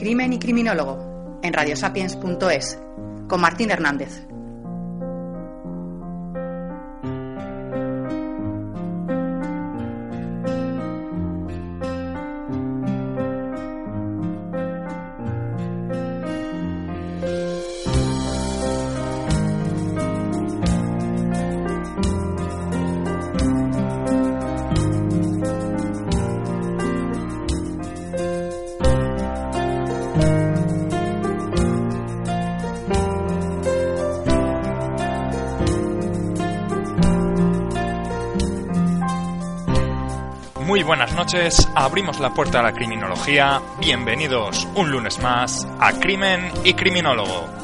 Crimen y Criminólogo en radiosapiens.es con Martín Hernández. Noches, abrimos la puerta a la criminología, bienvenidos un lunes más a Crimen y Criminólogo.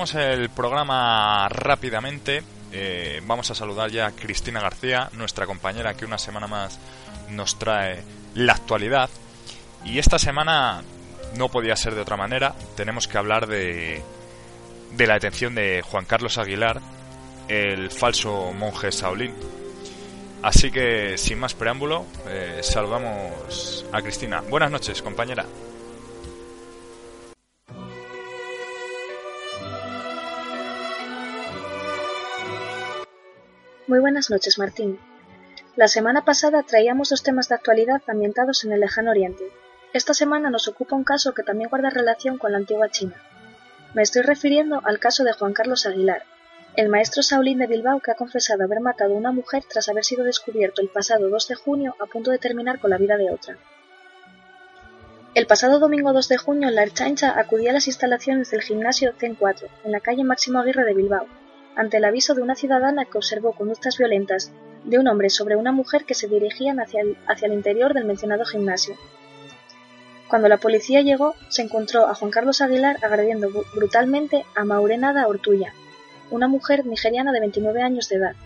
El programa rápidamente. Eh, vamos a saludar ya a Cristina García, nuestra compañera que una semana más nos trae la actualidad. Y esta semana no podía ser de otra manera. Tenemos que hablar de, de la detención de Juan Carlos Aguilar, el falso monje Saulín. Así que, sin más preámbulo, eh, saludamos a Cristina. Buenas noches, compañera. Muy buenas noches, Martín. La semana pasada traíamos dos temas de actualidad ambientados en el lejano oriente. Esta semana nos ocupa un caso que también guarda relación con la antigua China. Me estoy refiriendo al caso de Juan Carlos Aguilar, el maestro Saulín de Bilbao que ha confesado haber matado a una mujer tras haber sido descubierto el pasado 2 de junio a punto de terminar con la vida de otra. El pasado domingo 2 de junio, la Erchancha acudía a las instalaciones del gimnasio CEN 4, en la calle Máximo Aguirre de Bilbao, ante el aviso de una ciudadana que observó conductas violentas de un hombre sobre una mujer que se dirigían hacia el, interior del mencionado gimnasio. Cuando la policía llegó, se encontró a Juan Carlos Aguilar agrediendo brutalmente a Maurenada Ortuya, una mujer nigeriana de 29 años de edad.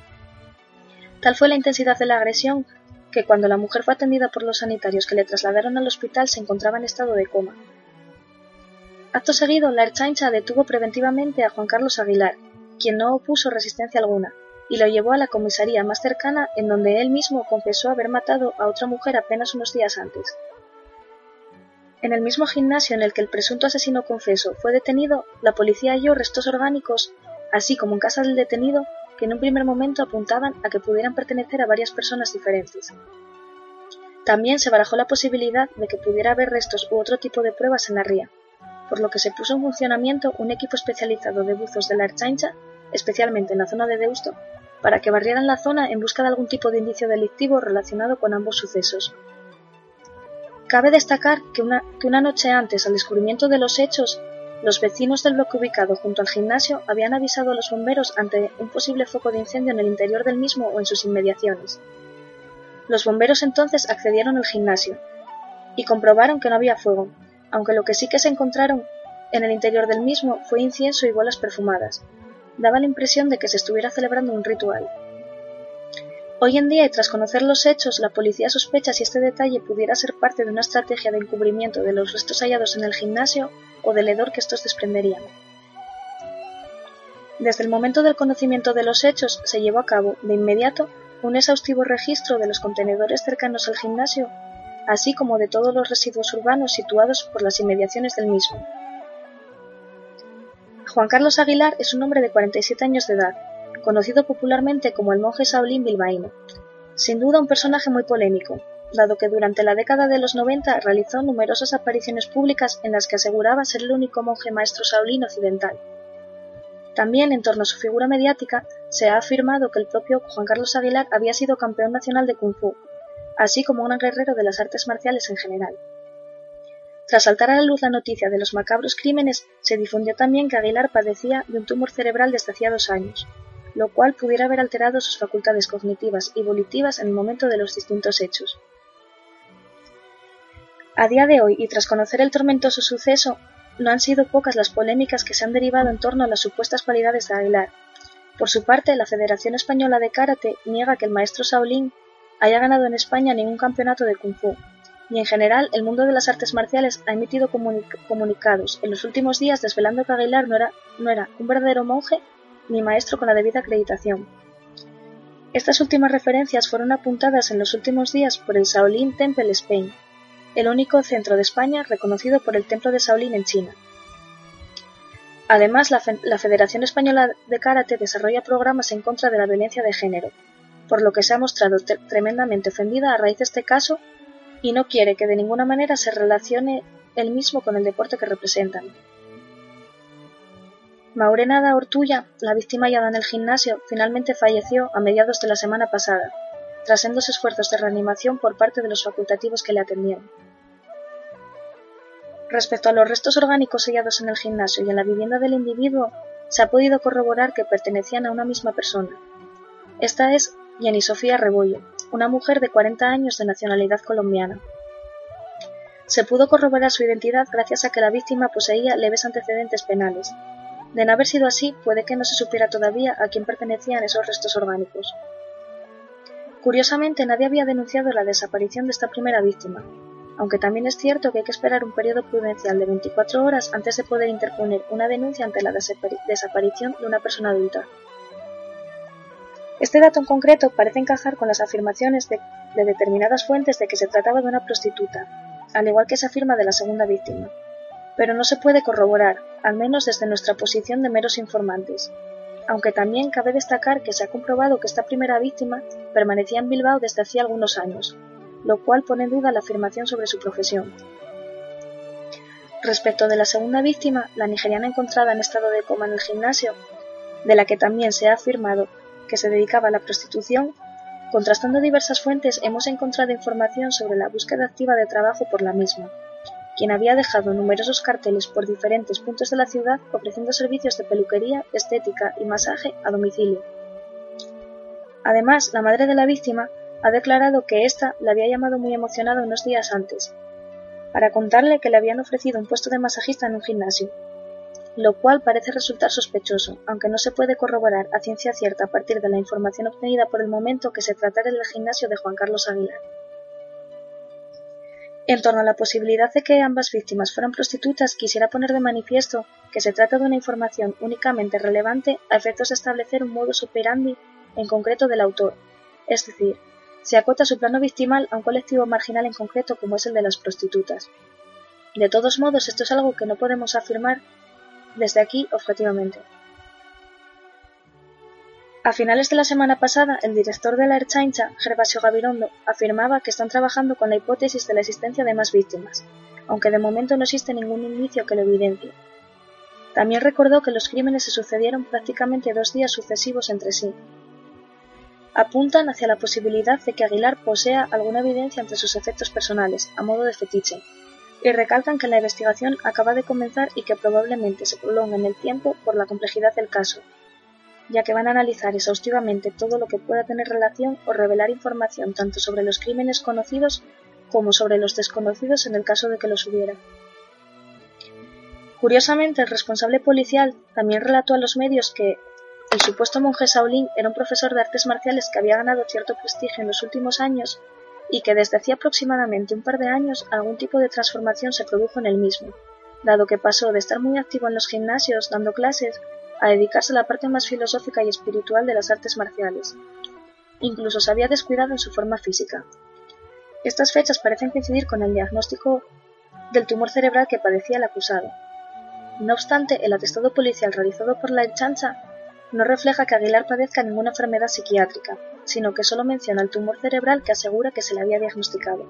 Tal fue la intensidad de la agresión que cuando la mujer fue atendida por los sanitarios que le trasladaron al hospital se encontraba en estado de coma. Acto seguido, la Erchancha detuvo preventivamente a Juan Carlos Aguilar, quien no opuso resistencia alguna, y lo llevó a la comisaría más cercana en donde él mismo confesó haber matado a otra mujer apenas unos días antes. En el mismo gimnasio en el que el presunto asesino confeso fue detenido, la policía halló restos orgánicos, así como en casa del detenido, que en un primer momento apuntaban a que pudieran pertenecer a varias personas diferentes. También se barajó la posibilidad de que pudiera haber restos u otro tipo de pruebas en la ría, por lo que se puso en funcionamiento un equipo especializado de buzos de la Erchancha, especialmente en la zona de Deusto, para que barrieran la zona en busca de algún tipo de indicio delictivo relacionado con ambos sucesos. Cabe destacar que una noche antes al descubrimiento de los hechos, los vecinos del bloque ubicado junto al gimnasio habían avisado a los bomberos ante un posible foco de incendio en el interior del mismo o en sus inmediaciones. Los bomberos entonces accedieron al gimnasio y comprobaron que no había fuego, aunque lo que sí que se encontraron en el interior del mismo fue incienso y bolas perfumadas. Daba la impresión de que se estuviera celebrando un ritual. Hoy en día, y tras conocer los hechos, la policía sospecha si este detalle pudiera ser parte de una estrategia de encubrimiento de los restos hallados en el gimnasio o del hedor que estos desprenderían. Desde el momento del conocimiento de los hechos se llevó a cabo, de inmediato, un exhaustivo registro de los contenedores cercanos al gimnasio así como de todos los residuos urbanos situados por las inmediaciones del mismo. Juan Carlos Aguilar es un hombre de 47 años de edad, conocido popularmente como el monje Saulín bilbaíno. Sin duda un personaje muy polémico, dado que durante la década de los 90 realizó numerosas apariciones públicas en las que aseguraba ser el único monje maestro Saulín occidental. También en torno a su figura mediática se ha afirmado que el propio Juan Carlos Aguilar había sido campeón nacional de Kung Fu, así como un guerrero de las artes marciales en general. Tras saltar a la luz la noticia de los macabros crímenes, se difundió también que Aguilar padecía de un tumor cerebral desde hacía dos años, lo cual pudiera haber alterado sus facultades cognitivas y volitivas en el momento de los distintos hechos. A día de hoy, y tras conocer el tormentoso suceso, no han sido pocas las polémicas que se han derivado en torno a las supuestas cualidades de Aguilar. Por su parte, la Federación Española de Karate niega que el maestro Shaolin haya ganado en España ningún campeonato de Kung Fu, y en general el mundo de las artes marciales ha emitido comunicados en los últimos días desvelando que Aguilar no era, un verdadero monje ni maestro con la debida acreditación. Estas últimas referencias fueron apuntadas en los últimos días por el Shaolin Temple Spain, el único centro de España reconocido por el Templo de Shaolin en China. Además, la, Federación Española de Karate desarrolla programas en contra de la violencia de género, por lo que se ha mostrado tremendamente ofendida a raíz de este caso y no quiere que de ninguna manera se relacione el mismo con el deporte que representan. Maurena Ortulla, la víctima hallada en el gimnasio, finalmente falleció a mediados de la semana pasada, tras sendos esfuerzos de reanimación por parte de los facultativos que le atendieron. Respecto a los restos orgánicos hallados en el gimnasio y en la vivienda del individuo, se ha podido corroborar que pertenecían a una misma persona. Esta es Jenny Sofía Rebollo, una mujer de 40 años de nacionalidad colombiana. Se pudo corroborar su identidad gracias a que la víctima poseía leves antecedentes penales. De no haber sido así, puede que no se supiera todavía a quién pertenecían esos restos orgánicos. Curiosamente, nadie había denunciado la desaparición de esta primera víctima, aunque también es cierto que hay que esperar un periodo prudencial de 24 horas antes de poder interponer una denuncia ante la desaparición de una persona adulta. Este dato en concreto parece encajar con las afirmaciones de, determinadas fuentes de que se trataba de una prostituta, al igual que se afirma de la segunda víctima, pero no se puede corroborar, al menos desde nuestra posición de meros informantes, aunque también cabe destacar que se ha comprobado que esta primera víctima permanecía en Bilbao desde hacía algunos años, lo cual pone en duda la afirmación sobre su profesión. Respecto de la segunda víctima, la nigeriana encontrada en estado de coma en el gimnasio, de la que también se ha afirmado que se dedicaba a la prostitución, contrastando diversas fuentes hemos encontrado información sobre la búsqueda activa de trabajo por la misma, quien había dejado numerosos carteles por diferentes puntos de la ciudad ofreciendo servicios de peluquería, estética y masaje a domicilio. Además, la madre de la víctima ha declarado que ésta le había llamado muy emocionada unos días antes, para contarle que le habían ofrecido un puesto de masajista en un gimnasio, lo cual parece resultar sospechoso, aunque no se puede corroborar a ciencia cierta a partir de la información obtenida por el momento que se tratara del gimnasio de Juan Carlos Aguilar. En torno a la posibilidad de que ambas víctimas fueran prostitutas, quisiera poner de manifiesto que se trata de una información únicamente relevante a efectos de establecer un modus operandi en concreto del autor, es decir, se acota su plano victimal a un colectivo marginal en concreto como es el de las prostitutas. De todos modos, esto es algo que no podemos afirmar desde aquí objetivamente. A finales de la semana pasada, el director de la Erchaincha, Gervasio Gabirondo, afirmaba que están trabajando con la hipótesis de la existencia de más víctimas, aunque de momento no existe ningún indicio que lo evidencie. También recordó que los crímenes se sucedieron prácticamente dos días sucesivos entre sí, apuntan hacia la posibilidad de que Aguilar posea alguna evidencia entre sus efectos personales, a modo de fetiche, y recalcan que la investigación acaba de comenzar y que probablemente se prolonga en el tiempo por la complejidad del caso, ya que van a analizar exhaustivamente todo lo que pueda tener relación o revelar información tanto sobre los crímenes conocidos como sobre los desconocidos en el caso de que los hubiera. Curiosamente, el responsable policial también relató a los medios que, el supuesto monje Shaolin era un profesor de artes marciales que había ganado cierto prestigio en los últimos años y que desde hacía aproximadamente un par de años algún tipo de transformación se produjo en él mismo, dado que pasó de estar muy activo en los gimnasios dando clases a dedicarse a la parte más filosófica y espiritual de las artes marciales. Incluso se había descuidado en su forma física. Estas fechas parecen coincidir con el diagnóstico del tumor cerebral que padecía el acusado. No obstante, el atestado policial realizado por la chancha no refleja que Aguilar padezca ninguna enfermedad psiquiátrica, sino que solo menciona el tumor cerebral que asegura que se le había diagnosticado.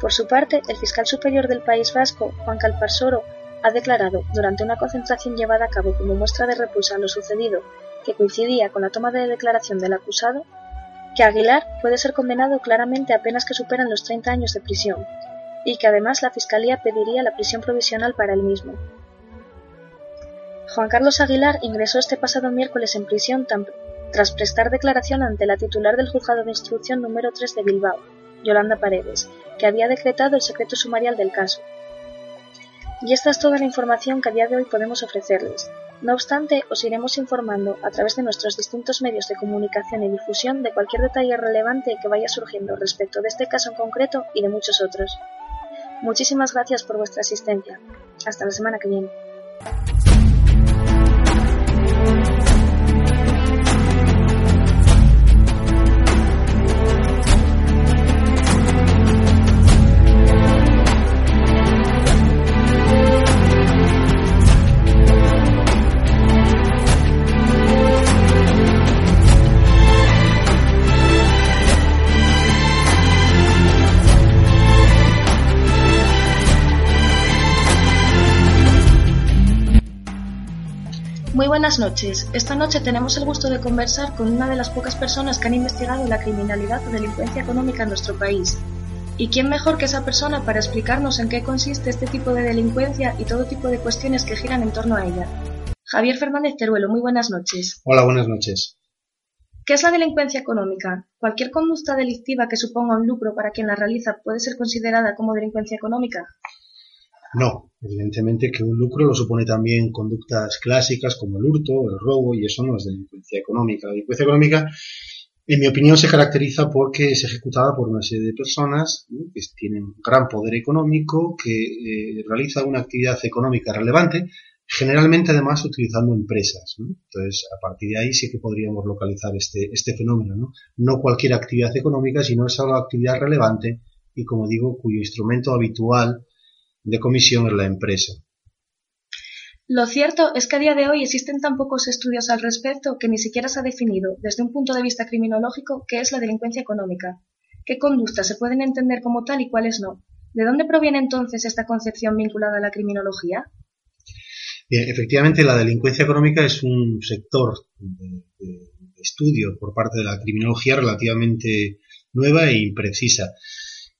Por su parte, el fiscal superior del País Vasco, Juan Calparsoro, ha declarado, durante una concentración llevada a cabo como muestra de repulsa a lo sucedido, que coincidía con la toma de declaración del acusado, que Aguilar puede ser condenado claramente apenas que superan los 30 años de prisión, y que además la Fiscalía pediría la prisión provisional para él mismo, Juan Carlos Aguilar ingresó este pasado miércoles en prisión tras prestar declaración ante la titular del juzgado de instrucción número 3 de Bilbao, Yolanda Paredes, que había decretado el secreto sumarial del caso. Y esta es toda la información que a día de hoy podemos ofrecerles. No obstante, os iremos informando a través de nuestros distintos medios de comunicación y difusión de cualquier detalle relevante que vaya surgiendo respecto de este caso en concreto y de muchos otros. Muchísimas gracias por vuestra asistencia. Hasta la semana que viene. Buenas noches. Esta noche tenemos el gusto de conversar con una de las pocas personas que han investigado la criminalidad o delincuencia económica en nuestro país. ¿Y quién mejor que esa persona para explicarnos en qué consiste este tipo de delincuencia y todo tipo de cuestiones que giran en torno a ella? Javier Fernández Teruelo, muy buenas noches. Hola, buenas noches. ¿Qué es la delincuencia económica? ¿Cualquier conducta delictiva que suponga un lucro para quien la realiza puede ser considerada como delincuencia económica? No, evidentemente que un lucro lo supone también conductas clásicas como el hurto, el robo, y eso no es delincuencia económica. La delincuencia económica, en mi opinión, se caracteriza porque es ejecutada por una serie de personas que tienen gran poder económico, que eh, realizan una actividad económica relevante, generalmente además utilizando empresas. Entonces, a partir de ahí sí que podríamos localizar este, este fenómeno. ¿no? no cualquier actividad económica, sino esa actividad relevante y, como digo, cuyo instrumento habitual de comisión en la empresa. Lo cierto es que a día de hoy existen tan pocos estudios al respecto que ni siquiera se ha definido, desde un punto de vista criminológico, qué es la delincuencia económica, qué conductas se pueden entender como tal y cuáles no. ¿De dónde proviene entonces esta concepción vinculada a la criminología? Bien, efectivamente, la delincuencia económica es un sector de, de estudio por parte de la criminología relativamente nueva e imprecisa.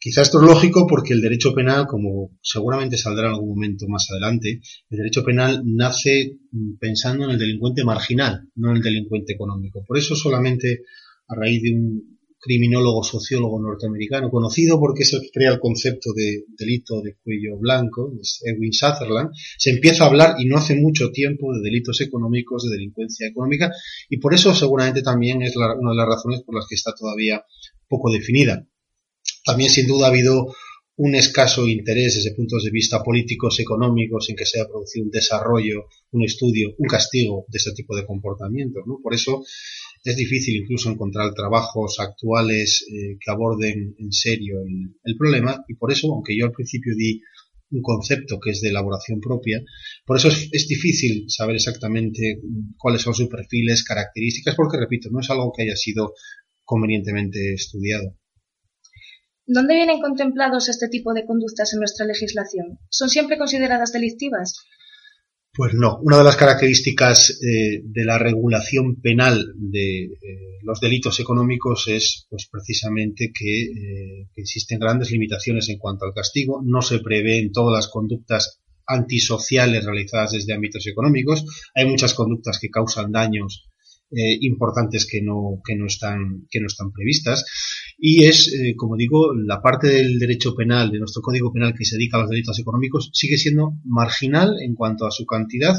Quizá esto es lógico porque el derecho penal, como seguramente saldrá en algún momento más adelante, el derecho penal nace mm, pensando en el delincuente marginal, no en el delincuente económico. Por eso solamente a raíz de un criminólogo sociólogo norteamericano conocido porque es el que crea el concepto de delito de cuello blanco, es Edwin Sutherland, se empieza a hablar y no hace mucho tiempo de delitos económicos, de delincuencia económica y por eso seguramente también es una de las razones por las que está todavía poco definida. También sin duda ha habido un escaso interés desde puntos de vista políticos, económicos, en que se haya producido un desarrollo, un estudio, un castigo de este tipo de comportamientos. ¿no? Por eso es difícil incluso encontrar trabajos actuales eh, que aborden en serio el, problema y por eso, aunque yo al principio di un concepto que es de elaboración propia, por eso es, es difícil saber exactamente cuáles son sus perfiles, características, porque repito, no es algo que haya sido convenientemente estudiado. ¿Dónde vienen contemplados este tipo de conductas en nuestra legislación? ¿Son siempre consideradas delictivas? Pues no. Una de las características eh, de la regulación penal de eh, los delitos económicos es pues precisamente que, eh, que, existen grandes limitaciones en cuanto al castigo. No se prevén todas las conductas antisociales realizadas desde ámbitos económicos. Hay muchas conductas que causan daños importantes que no están previstas. Y es, eh, como digo, la parte del derecho penal, de nuestro Código Penal que se dedica a los delitos económicos, sigue siendo marginal en cuanto a su cantidad,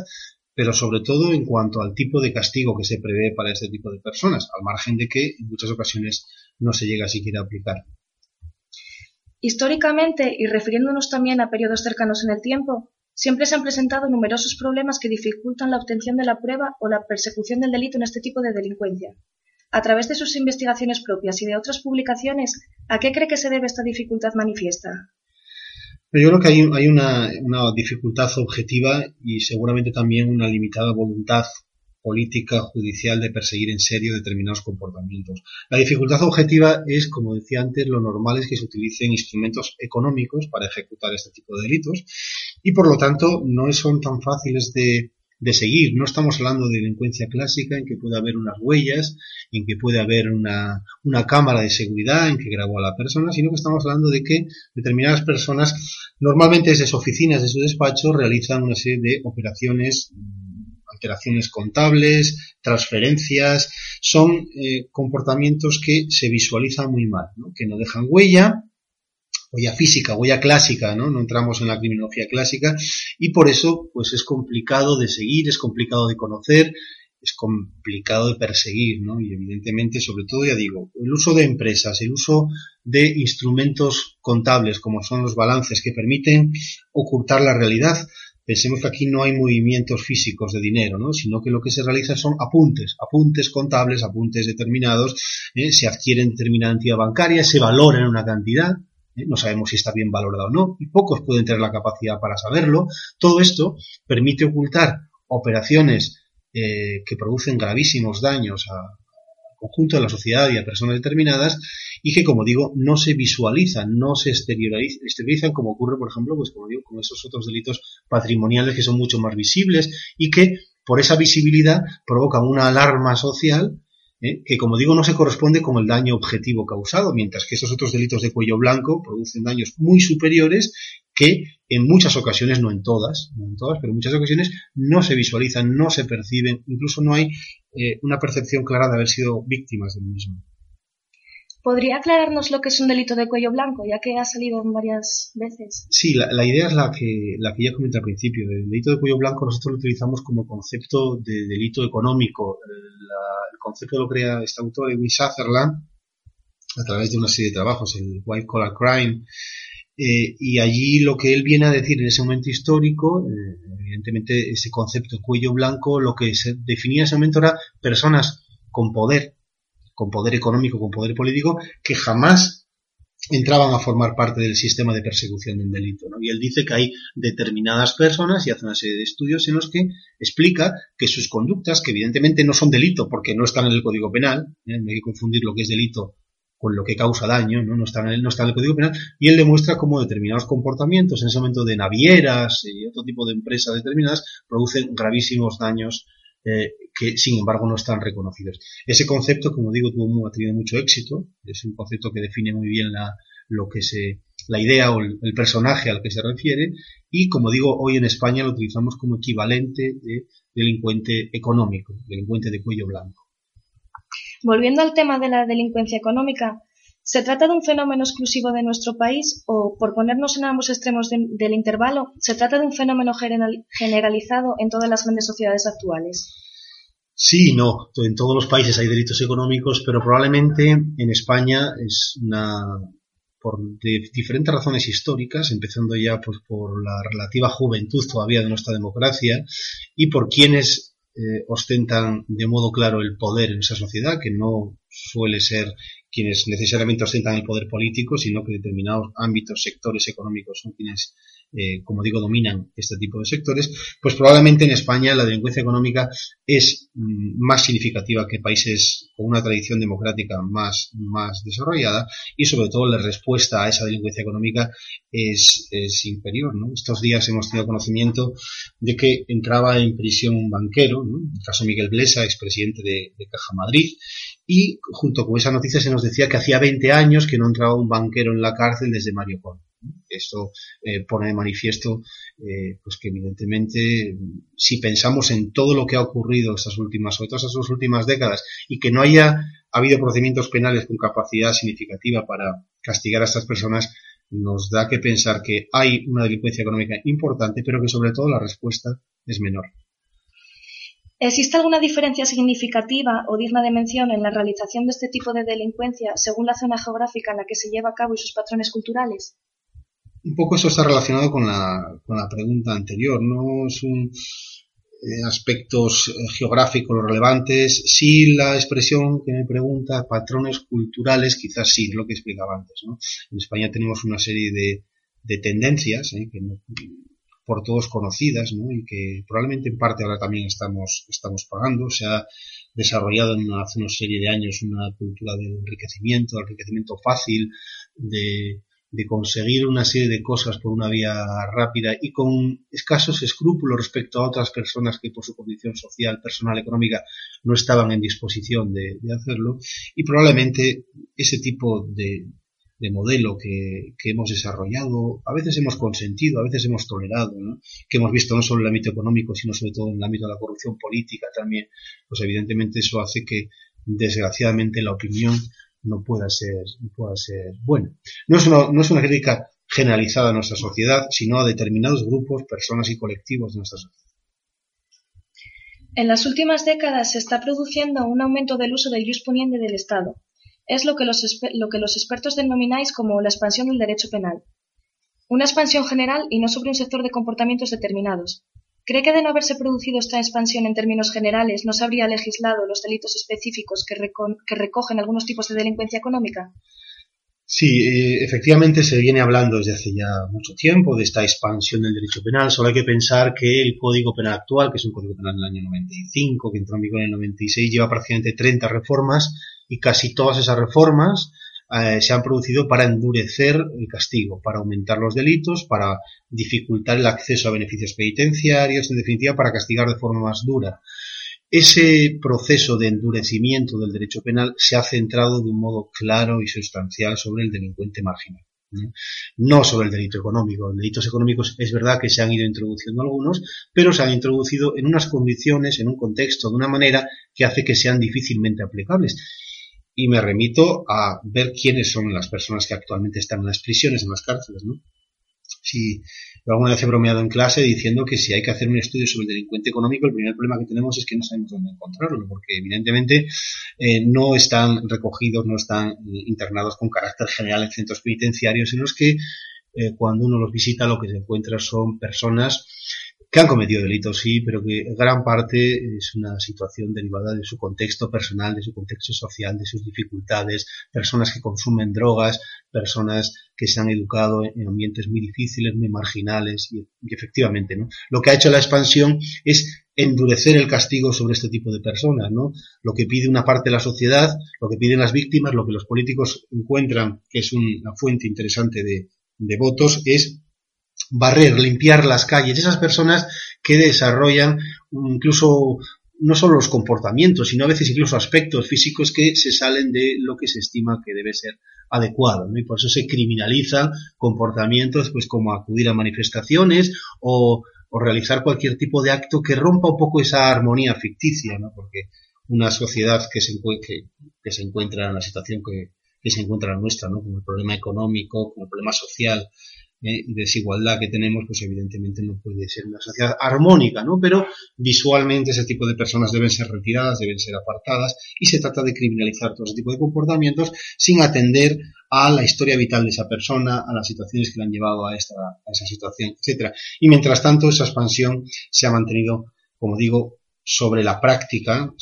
pero sobre todo en cuanto al tipo de castigo que se prevé para este tipo de personas, al margen de que en muchas ocasiones no se llega siquiera a aplicar. Históricamente, y refiriéndonos también a periodos cercanos en el tiempo, Siempre se han presentado numerosos problemas que dificultan la obtención de la prueba o la persecución del delito en este tipo de delincuencia. A través de sus investigaciones propias y de otras publicaciones, ¿a qué cree que se debe esta dificultad manifiesta? Yo creo que hay, hay una, una dificultad objetiva y seguramente también una limitada voluntad política judicial de perseguir en serio determinados comportamientos. La dificultad objetiva es, como decía antes, lo normal es que se utilicen instrumentos económicos para ejecutar este tipo de delitos y por lo tanto no son tan fáciles de, de seguir. No estamos hablando de delincuencia clásica en que puede haber unas huellas, en que puede haber una, una cámara de seguridad en que grabó a la persona, sino que estamos hablando de que determinadas personas, normalmente desde sus oficinas, de su despacho, realizan una serie de operaciones operaciones contables, transferencias, son eh, comportamientos que se visualizan muy mal, que no dejan huella, huella física, huella clásica, ¿no? No entramos en la criminología clásica y por eso pues es complicado de seguir, es complicado de conocer, es complicado de perseguir, ¿no? Y evidentemente, sobre todo, ya digo, el uso de empresas, el uso de instrumentos contables como son los balances que permiten ocultar la realidad, pensemos que aquí no hay movimientos físicos de dinero, ¿no? sino que lo que se realiza son apuntes, apuntes contables, apuntes determinados, ¿eh? se adquieren determinada entidad bancaria, se valoran una cantidad, ¿eh? no sabemos si está bien valorado o no, y pocos pueden tener la capacidad para saberlo. Todo esto permite ocultar operaciones eh, que producen gravísimos daños al conjunto de la sociedad y a personas determinadas y que, como digo, no se visualizan, no se exteriorizan, como ocurre, por ejemplo, pues como digo, con esos otros delitos patrimoniales que son mucho más visibles y que, por esa visibilidad, provocan una alarma social ¿eh? que, como digo, no se corresponde con el daño objetivo causado, mientras que esos otros delitos de cuello blanco producen daños muy superiores que en muchas ocasiones, no en todas, no en todas, pero en muchas ocasiones no se visualizan, no se perciben, incluso no hay eh, una percepción clara de haber sido víctimas del mismo. ¿Podría aclararnos lo que es un delito de cuello blanco, ya que ha salido varias veces? Sí, la, idea es la que, la que ya comenté al principio. El delito de cuello blanco nosotros lo utilizamos como concepto de delito económico. el concepto lo crea este autor, Edwin Sutherland, a través de una serie de trabajos, el White Collar Crime, eh, y allí lo que él viene a decir en ese momento histórico, eh, evidentemente ese concepto cuello blanco, lo que se definía en ese momento era personas con poder, con poder económico, con poder político, que jamás entraban a formar parte del sistema de persecución de un delito. Y él dice que hay determinadas personas y hace una serie de estudios en los que explica que sus conductas, que evidentemente no son delito porque no están en el Código Penal, ¿eh? no hay que confundir lo que es delito con lo que causa daño, ¿no? No está, en el, no está en el Código Penal, y él demuestra cómo determinados comportamientos, en ese momento de navieras y otro tipo de empresas determinadas, producen gravísimos daños eh, que, sin embargo, no están reconocidos. Ese concepto, como digo, tuvo, ha tenido mucho éxito, es un concepto que define muy bien la, lo que se, la idea o el, el personaje al que se refiere, y como digo, hoy en España lo utilizamos como equivalente de delincuente económico, delincuente de cuello blanco. Volviendo al tema de la delincuencia económica, ¿se trata de un fenómeno exclusivo de nuestro país o, por ponernos en ambos extremos del intervalo, se trata de un fenómeno generalizado en todas las grandes sociedades actuales? Sí, no. En todos los países hay delitos económicos, pero probablemente en España es una por diferentes razones históricas, empezando ya pues, por la relativa juventud todavía de nuestra democracia y por quienes eh, ostentan de modo claro el poder en esa sociedad, que no suele ser quienes necesariamente ostentan el poder político, sino que determinados ámbitos, sectores económicos son quienes eh, como digo, dominan este tipo de sectores, pues probablemente en España la delincuencia económica es mm, más significativa que países con una tradición democrática más, más desarrollada y sobre todo la respuesta a esa delincuencia económica es, es inferior. ¿no? Estos días hemos tenido conocimiento de que entraba en prisión un banquero, ¿no? el caso Miguel Blesa, expresidente de, de Caja Madrid, y junto con esa noticia se nos decía que hacía 20 años que no entraba un banquero en la cárcel desde Mario Con. Esto eh, pone de manifiesto eh, pues que evidentemente si pensamos en todo lo que ha ocurrido estas últimas o todas estas últimas décadas y que no haya habido procedimientos penales con capacidad significativa para castigar a estas personas, nos da que pensar que hay una delincuencia económica importante, pero que sobre todo la respuesta es menor. ¿Existe alguna diferencia significativa o digna de mención en la realización de este tipo de delincuencia según la zona geográfica en la que se lleva a cabo y sus patrones culturales? un poco eso está relacionado con la, con la pregunta anterior, no son eh, aspectos eh, geográficos relevantes, sí la expresión que me pregunta, patrones culturales, quizás sí, lo que explicaba antes. ¿no? En España tenemos una serie de, de tendencias ¿eh? que por todos conocidas ¿no? y que probablemente en parte ahora también estamos, estamos pagando. Se ha desarrollado en hace una serie de años una cultura del enriquecimiento, del enriquecimiento fácil, de de conseguir una serie de cosas por una vía rápida y con escasos escrúpulos respecto a otras personas que por su condición social, personal, económica no estaban en disposición de, hacerlo y probablemente ese tipo de, de modelo que, hemos desarrollado, a veces hemos consentido, a veces hemos tolerado, que hemos visto no solo en el ámbito económico, sino sobre todo en el ámbito de la corrupción política también, pues evidentemente eso hace que desgraciadamente la opinión no pueda ser, no pueda ser buena. No es, una, no es una crítica generalizada a nuestra sociedad, sino a determinados grupos, personas y colectivos de nuestra sociedad. En las últimas décadas se está produciendo un aumento del uso del jus del Estado, es lo que, los, lo que los expertos denomináis como la expansión del derecho penal. Una expansión general y no sobre un sector de comportamientos determinados. ¿Cree que de no haberse producido esta expansión en términos generales no se habría legislado los delitos específicos que, que recogen algunos tipos de delincuencia económica? Sí, eh, efectivamente se viene hablando desde hace ya mucho tiempo de esta expansión del derecho penal. Solo hay que pensar que el Código Penal actual, que es un Código Penal del año 95, que entró en vigor en el 96, lleva prácticamente 30 reformas y casi todas esas reformas eh, se han producido para endurecer el castigo, para aumentar los delitos, para dificultar el acceso a beneficios penitenciarios, en definitiva, para castigar de forma más dura. Ese proceso de endurecimiento del derecho penal se ha centrado de un modo claro y sustancial sobre el delincuente marginal. No sobre el delito económico. Los delitos económicos es verdad que se han ido introduciendo algunos, pero se han introducido en unas condiciones, en un contexto, de una manera que hace que sean difícilmente aplicables y me remito a ver quiénes son las personas que actualmente están en las prisiones, en las cárceles, ¿no? Si alguna vez he bromeado en clase diciendo que si hay que hacer un estudio sobre el delincuente económico, el primer problema que tenemos es que no sabemos dónde encontrarlo, porque evidentemente eh, no están recogidos, no están eh, internados con carácter general en centros penitenciarios en los que eh, cuando uno los visita lo que se encuentra son personas que han cometido delitos, sí, pero que gran parte es una situación derivada de su contexto personal, de su contexto social, de sus dificultades, personas que consumen drogas, personas que se han educado en ambientes muy difíciles, muy marginales, y, efectivamente, ¿no? Lo que ha hecho la expansión es endurecer el castigo sobre este tipo de personas, ¿no? Lo que pide una parte de la sociedad, lo que piden las víctimas, lo que los políticos encuentran que es una fuente interesante de, de votos, es barrer, limpiar las calles, esas personas que desarrollan incluso no solo los comportamientos, sino a veces incluso aspectos físicos que se salen de lo que se estima que debe ser adecuado, ¿no? Y por eso se criminalizan comportamientos, pues como acudir a manifestaciones o, realizar cualquier tipo de acto que rompa un poco esa armonía ficticia, ¿no? Porque una sociedad que se, que, se encuentra en la situación que, que se encuentra la nuestra, ¿no? Con el problema económico, con el problema social, desigualdad que tenemos, pues evidentemente no puede ser una sociedad armónica, ¿no? Pero visualmente ese tipo de personas deben ser retiradas, deben ser apartadas y se trata de criminalizar todo ese tipo de comportamientos sin atender a la historia vital de esa persona, a las situaciones que le han llevado a, esta, a esa situación, etcétera. Y mientras tanto, esa expansión se ha mantenido, como digo, sobre la práctica,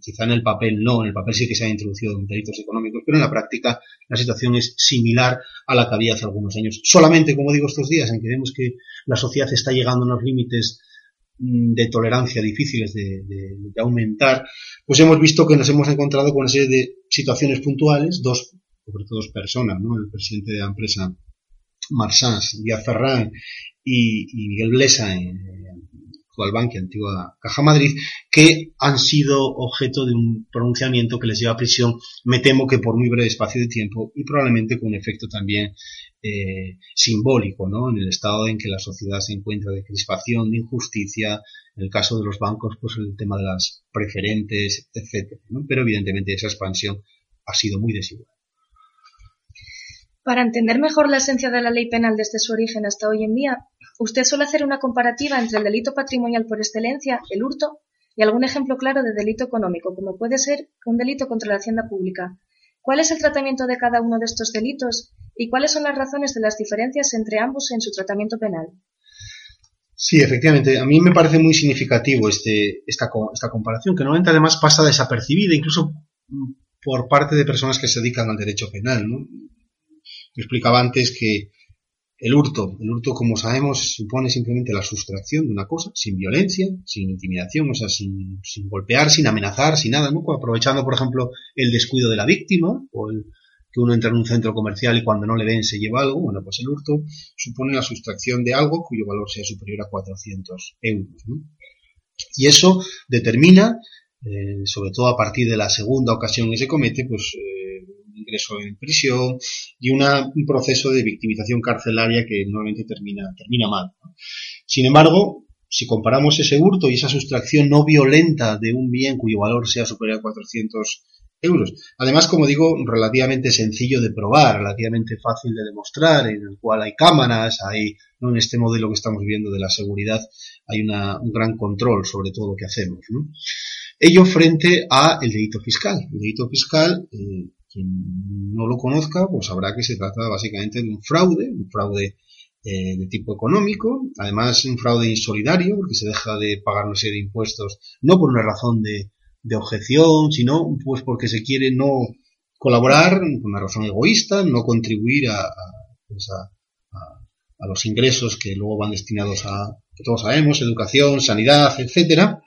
quizá en el papel no, en el papel sí que se han introducido delitos económicos, pero en la práctica la situación es similar a la que había hace algunos años. Solamente, como digo estos días, en que vemos que la sociedad está llegando a unos límites mm, de tolerancia difíciles de, aumentar, pues hemos visto que nos hemos encontrado con una serie de situaciones puntuales, dos, sobre todo dos personas, ¿no? el presidente de la empresa Marsans, Díaz Ferrán y, Miguel Blesa, en, actual antigua Caja Madrid, que han sido objeto de un pronunciamiento que les lleva a prisión, me temo que por muy breve espacio de tiempo y probablemente con un efecto también eh, simbólico, ¿no? En el estado en que la sociedad se encuentra de crispación, de injusticia, en el caso de los bancos, pues el tema de las preferentes, etcétera, Pero evidentemente esa expansión ha sido muy desigual. Para entender mejor la esencia de la ley penal desde su origen hasta hoy en día, usted suele hacer una comparativa entre el delito patrimonial por excelencia, el hurto, y algún ejemplo claro de delito económico, como puede ser un delito contra la hacienda pública. ¿Cuál es el tratamiento de cada uno de estos delitos y cuáles son las razones de las diferencias entre ambos en su tratamiento penal? Sí, efectivamente. A mí me parece muy significativo este, esta, comparación, que normalmente además pasa desapercibida, incluso por parte de personas que se dedican al derecho penal. ¿no? explicaba antes que el hurto, el hurto como sabemos supone simplemente la sustracción de una cosa, sin violencia, sin intimidación, o sea, sin, golpear, sin amenazar, sin nada, ¿no? Aprovechando, por ejemplo, el descuido de la víctima o el que uno entra en un centro comercial y cuando no le ven se lleva algo, bueno, pues el hurto supone la sustracción de algo cuyo valor sea superior a 400 euros, Y eso determina, eh, sobre todo a partir de la segunda ocasión que se comete, pues eh, ingreso en prisión y un proceso de victimización carcelaria que normalmente termina, termina mal. Sin embargo, si comparamos ese hurto y esa sustracción no violenta de un bien cuyo valor sea superior a 400 euros. Además, como digo, relativamente sencillo de probar, relativamente fácil de demostrar, en el cual hay cámaras, hay, ¿no? en este modelo que estamos viendo de la seguridad, hay una, un gran control sobre todo lo que hacemos. Ello frente a el delito fiscal. El delito fiscal, eh, quien no lo conozca, pues sabrá que se trata básicamente de un fraude, un fraude eh, de tipo económico, además un fraude insolidario, porque se deja de pagar una serie de impuestos, no por una razón de, de objeción, sino pues porque se quiere no colaborar por una razón egoísta, no contribuir a, pues a, a, los ingresos que luego van destinados a, que todos sabemos, educación, sanidad, etcétera.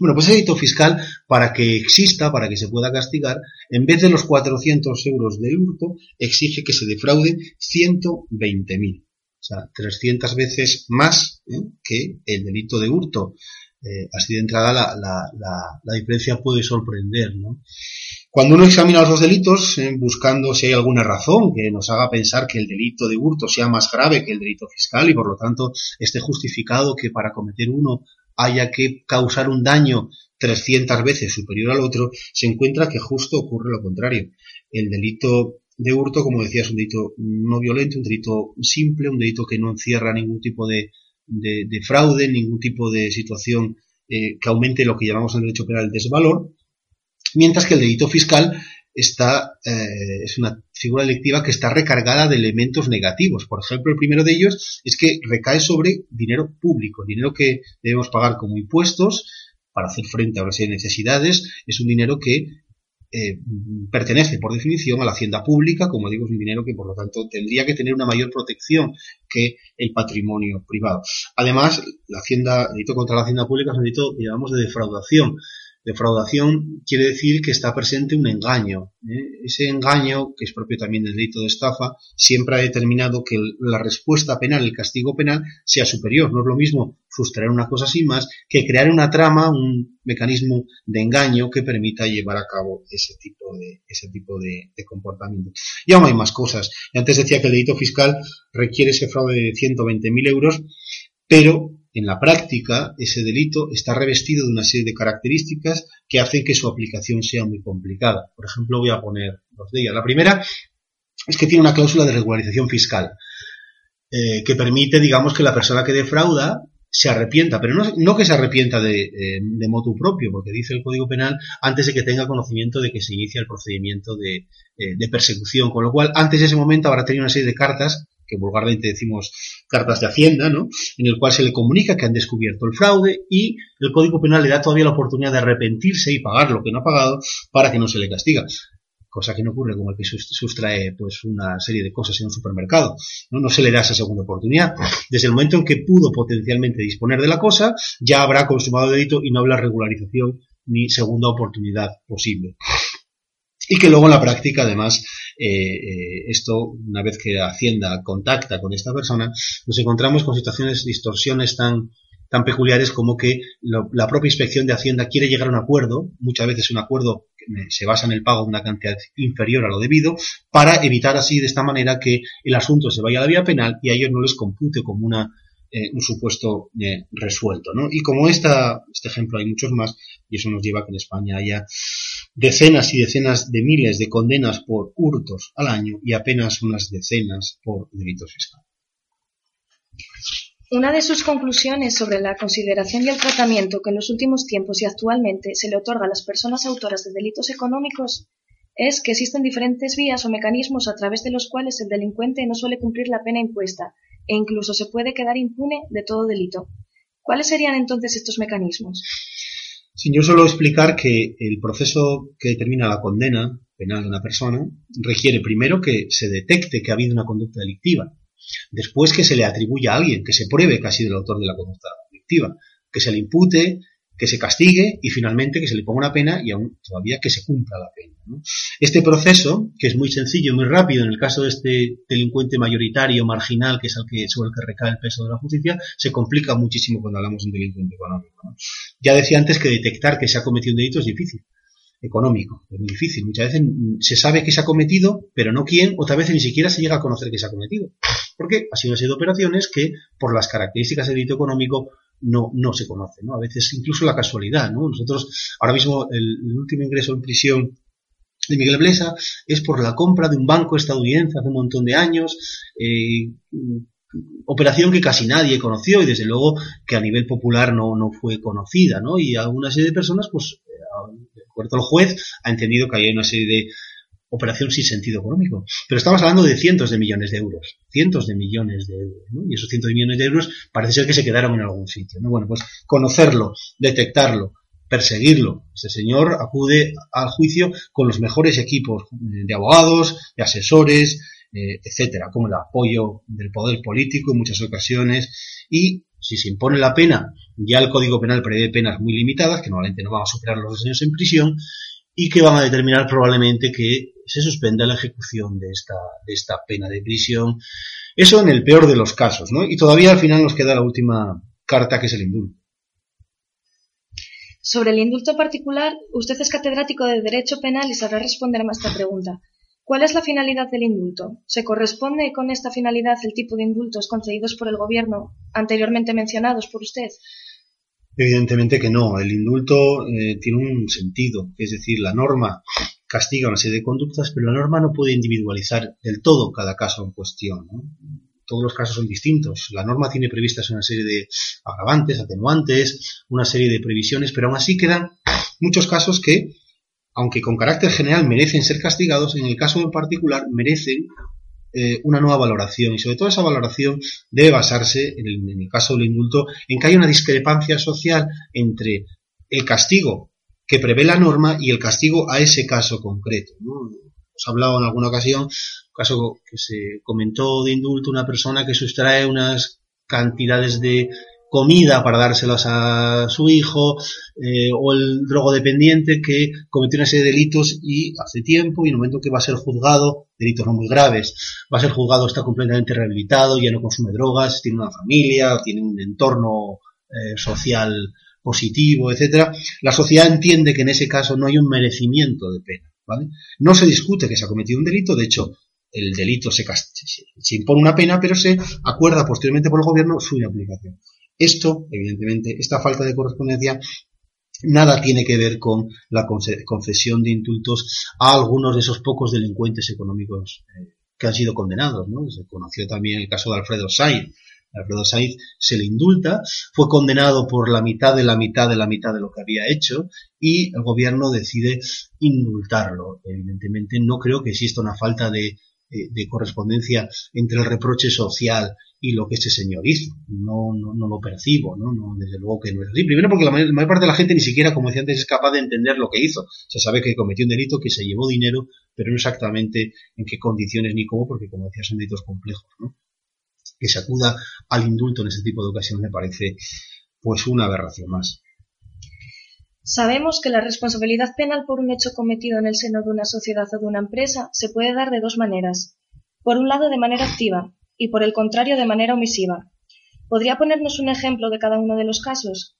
Bueno, pues el delito fiscal, para que exista, para que se pueda castigar, en vez de los 400 euros del hurto, exige que se defraude 120.000. O sea, 300 veces más ¿eh? que el delito de hurto. Eh, así de entrada la, la, la, diferencia puede sorprender. ¿no? Cuando uno examina los dos delitos, eh, buscando si hay alguna razón que nos haga pensar que el delito de hurto sea más grave que el delito fiscal y por lo tanto esté justificado que para cometer uno haya que causar un daño 300 veces superior al otro, se encuentra que justo ocurre lo contrario. El delito de hurto, como decía, es un delito no violento, un delito simple, un delito que no encierra ningún tipo de, de, fraude, ningún tipo de situación eh, que aumente lo que llamamos en derecho penal el desvalor, mientras que el delito fiscal está, eh, es una figura delictiva que está recargada de elementos negativos. Por ejemplo, el primero de ellos es que recae sobre dinero público, dinero que debemos pagar como impuestos para hacer frente a una serie de necesidades, es un dinero que eh, pertenece por definición a la hacienda pública, como digo, es un dinero que por lo tanto tendría que tener una mayor protección que el patrimonio privado. Además, la hacienda, el delito contra la hacienda pública es un delito que llamamos de defraudación. Defraudación quiere decir que está presente un engaño. ¿eh? Ese engaño, que es propio también del delito de estafa, siempre ha determinado que la respuesta penal, el castigo penal, sea superior. No es lo mismo sustraer una cosa sin más que crear una trama, un mecanismo de engaño que permita llevar a cabo ese tipo de, ese tipo de, de comportamiento. Y aún hay más cosas. Antes decía que el delito fiscal requiere ese fraude de 120.000 euros, pero en la práctica, ese delito está revestido de una serie de características que hacen que su aplicación sea muy complicada. Por ejemplo, voy a poner dos de ellas. La primera es que tiene una cláusula de regularización fiscal eh, que permite, digamos, que la persona que defrauda se arrepienta, pero no, que se arrepienta de, eh, de, motu propio, porque dice el Código Penal antes de que tenga conocimiento de que se inicia el procedimiento de, eh, de persecución, con lo cual antes de ese momento habrá tenido una serie de cartas que vulgarmente decimos cartas de Hacienda, ¿no? En el cual se le comunica que han descubierto el fraude y el Código Penal le da todavía la oportunidad de arrepentirse y pagar lo que no ha pagado para que no se le castiga. Cosa que no ocurre como el que sustrae pues una serie de cosas en un supermercado. ¿no? no se le da esa segunda oportunidad. Desde el momento en que pudo potencialmente disponer de la cosa, ya habrá consumado el delito y no habrá regularización ni segunda oportunidad posible y que luego en la práctica además eh, eh, esto una vez que Hacienda contacta con esta persona nos encontramos con situaciones distorsiones tan tan peculiares como que la propia inspección de Hacienda quiere llegar a un acuerdo, muchas veces un acuerdo que se basa en el pago de una cantidad inferior a lo debido, para evitar así de esta manera que el asunto se vaya a la vía penal y a ellos no les compute como una eh, un supuesto eh, resuelto. ¿no? Y como esta, este ejemplo hay muchos más, y eso nos lleva a que en España haya decenas y decenas de miles de condenas por hurtos al año y apenas unas decenas por delitos fiscales. Una de sus conclusiones sobre la consideración y el tratamiento que en los últimos tiempos y actualmente se le otorga a las personas autoras de delitos económicos es que existen diferentes vías o mecanismos a través de los cuales el delincuente no suele cumplir la pena impuesta e incluso se puede quedar impune de todo delito. ¿Cuáles serían entonces estos mecanismos? Sin yo solo explicar que el proceso que determina la condena penal de una persona requiere primero que se detecte que ha habido una conducta delictiva, después que se le atribuya a alguien, que se pruebe que ha sido el autor de la conducta delictiva, que se le impute, que se castigue y finalmente que se le ponga una pena y aún todavía que se cumpla la pena. Este proceso, que es muy sencillo y muy rápido en el caso de este delincuente mayoritario, marginal, que es el que, sobre el que recae el peso de la justicia, se complica muchísimo cuando hablamos de un delincuente económico. Ya decía antes que detectar que se ha cometido un delito es difícil. económico. Es muy difícil. Muchas veces se sabe que se ha cometido, pero no quién, otras veces ni siquiera se llega a conocer que se ha cometido. Porque ha sido una de operaciones que, por las características del delito económico, no, no se conoce, ¿no? A veces incluso la casualidad, ¿no? Nosotros, ahora mismo, el, último ingreso en prisión de Miguel Blesa es por la compra de un banco estadounidense hace un montón de años, eh, operación que casi nadie conoció y desde luego que a nivel popular no, no fue conocida, ¿no? Y a una serie de personas, pues, de acuerdo al juez, ha entendido que hay una serie de operaciones sin sentido económico. Pero estamos hablando de cientos de millones de euros, cientos de millones de euros. Y esos cientos de millones de euros parece ser que se quedaron en algún sitio, ¿no? Bueno, pues conocerlo, detectarlo, perseguirlo. Este señor acude al juicio con los mejores equipos de abogados, de asesores, eh, etcétera, como el apoyo del poder político en muchas ocasiones y si se impone la pena, ya el Código Penal prevé penas muy limitadas, que normalmente no van a superar los dos años en prisión, y que van a determinar probablemente que se suspenda la ejecución de esta, de esta pena de prisión. Eso en el peor de los casos, ¿no? Y todavía al final nos queda la última carta, que es el indulto. Sobre el indulto particular, usted es catedrático de Derecho Penal y sabrá responder a esta pregunta. ¿Cuál es la finalidad del indulto? ¿Se corresponde con esta finalidad el tipo de indultos concedidos por el Gobierno anteriormente mencionados por usted? Evidentemente que no. El indulto eh, tiene un sentido, es decir, la norma castiga una serie de conductas, pero la norma no puede individualizar del todo cada caso en cuestión. Todos los casos son distintos. La norma tiene previstas una serie de agravantes, atenuantes, una serie de previsiones, pero aún así quedan muchos casos que aunque con carácter general merecen ser castigados, en el caso en particular merecen eh, una nueva valoración y sobre todo esa valoración debe basarse, en el, caso del indulto, en que hay una discrepancia social entre el castigo que prevé la norma y el castigo a ese caso concreto. Os hablado en alguna ocasión, caso que se comentó de indulto, una persona que sustrae unas cantidades de comida para dárselas a su hijo, eh, o el drogodependiente que cometió una serie de delitos y hace tiempo, y en el momento que va a ser juzgado, delitos no muy graves, va a ser juzgado, está completamente rehabilitado, ya no consume drogas, tiene una familia, tiene un entorno eh, social positivo, etcétera, la sociedad entiende que en ese caso no hay un merecimiento de pena, ¿vale? No se discute que se ha cometido un delito, de hecho, el delito se, se impone una pena, pero se acuerda posteriormente por el gobierno su inaplicación. Esto, evidentemente, esta falta de correspondencia nada tiene que ver con la concesión de indultos a algunos de esos pocos delincuentes económicos eh, que han sido condenados. ¿no? Se conoció también el caso de Alfredo Saiz. Alfredo Saiz se le indulta, fue condenado por la mitad de la mitad de la mitad de lo que había hecho y el gobierno decide indultarlo. Evidentemente no creo que exista una falta de eh, de correspondencia entre el reproche social y lo que ese señor hizo. No, no, no lo percibo, ¿no? ¿no? Desde luego que no es así. Primero porque la mayor, parte de la gente ni siquiera, como decía antes, es capaz de entender lo que hizo. Se sabe que cometió un delito, que se llevó dinero, pero no exactamente en qué condiciones ni cómo, porque como decía, son delitos complejos, ¿no? Que se acuda al indulto en ese tipo de ocasiones me parece pues una aberración más. Sabemos que la responsabilidad penal por un hecho cometido en el seno de una sociedad o de una empresa se puede dar de dos maneras. Por un lado, de manera activa y, por el contrario, de manera omisiva. ¿Podría ponernos un ejemplo de cada uno de los casos?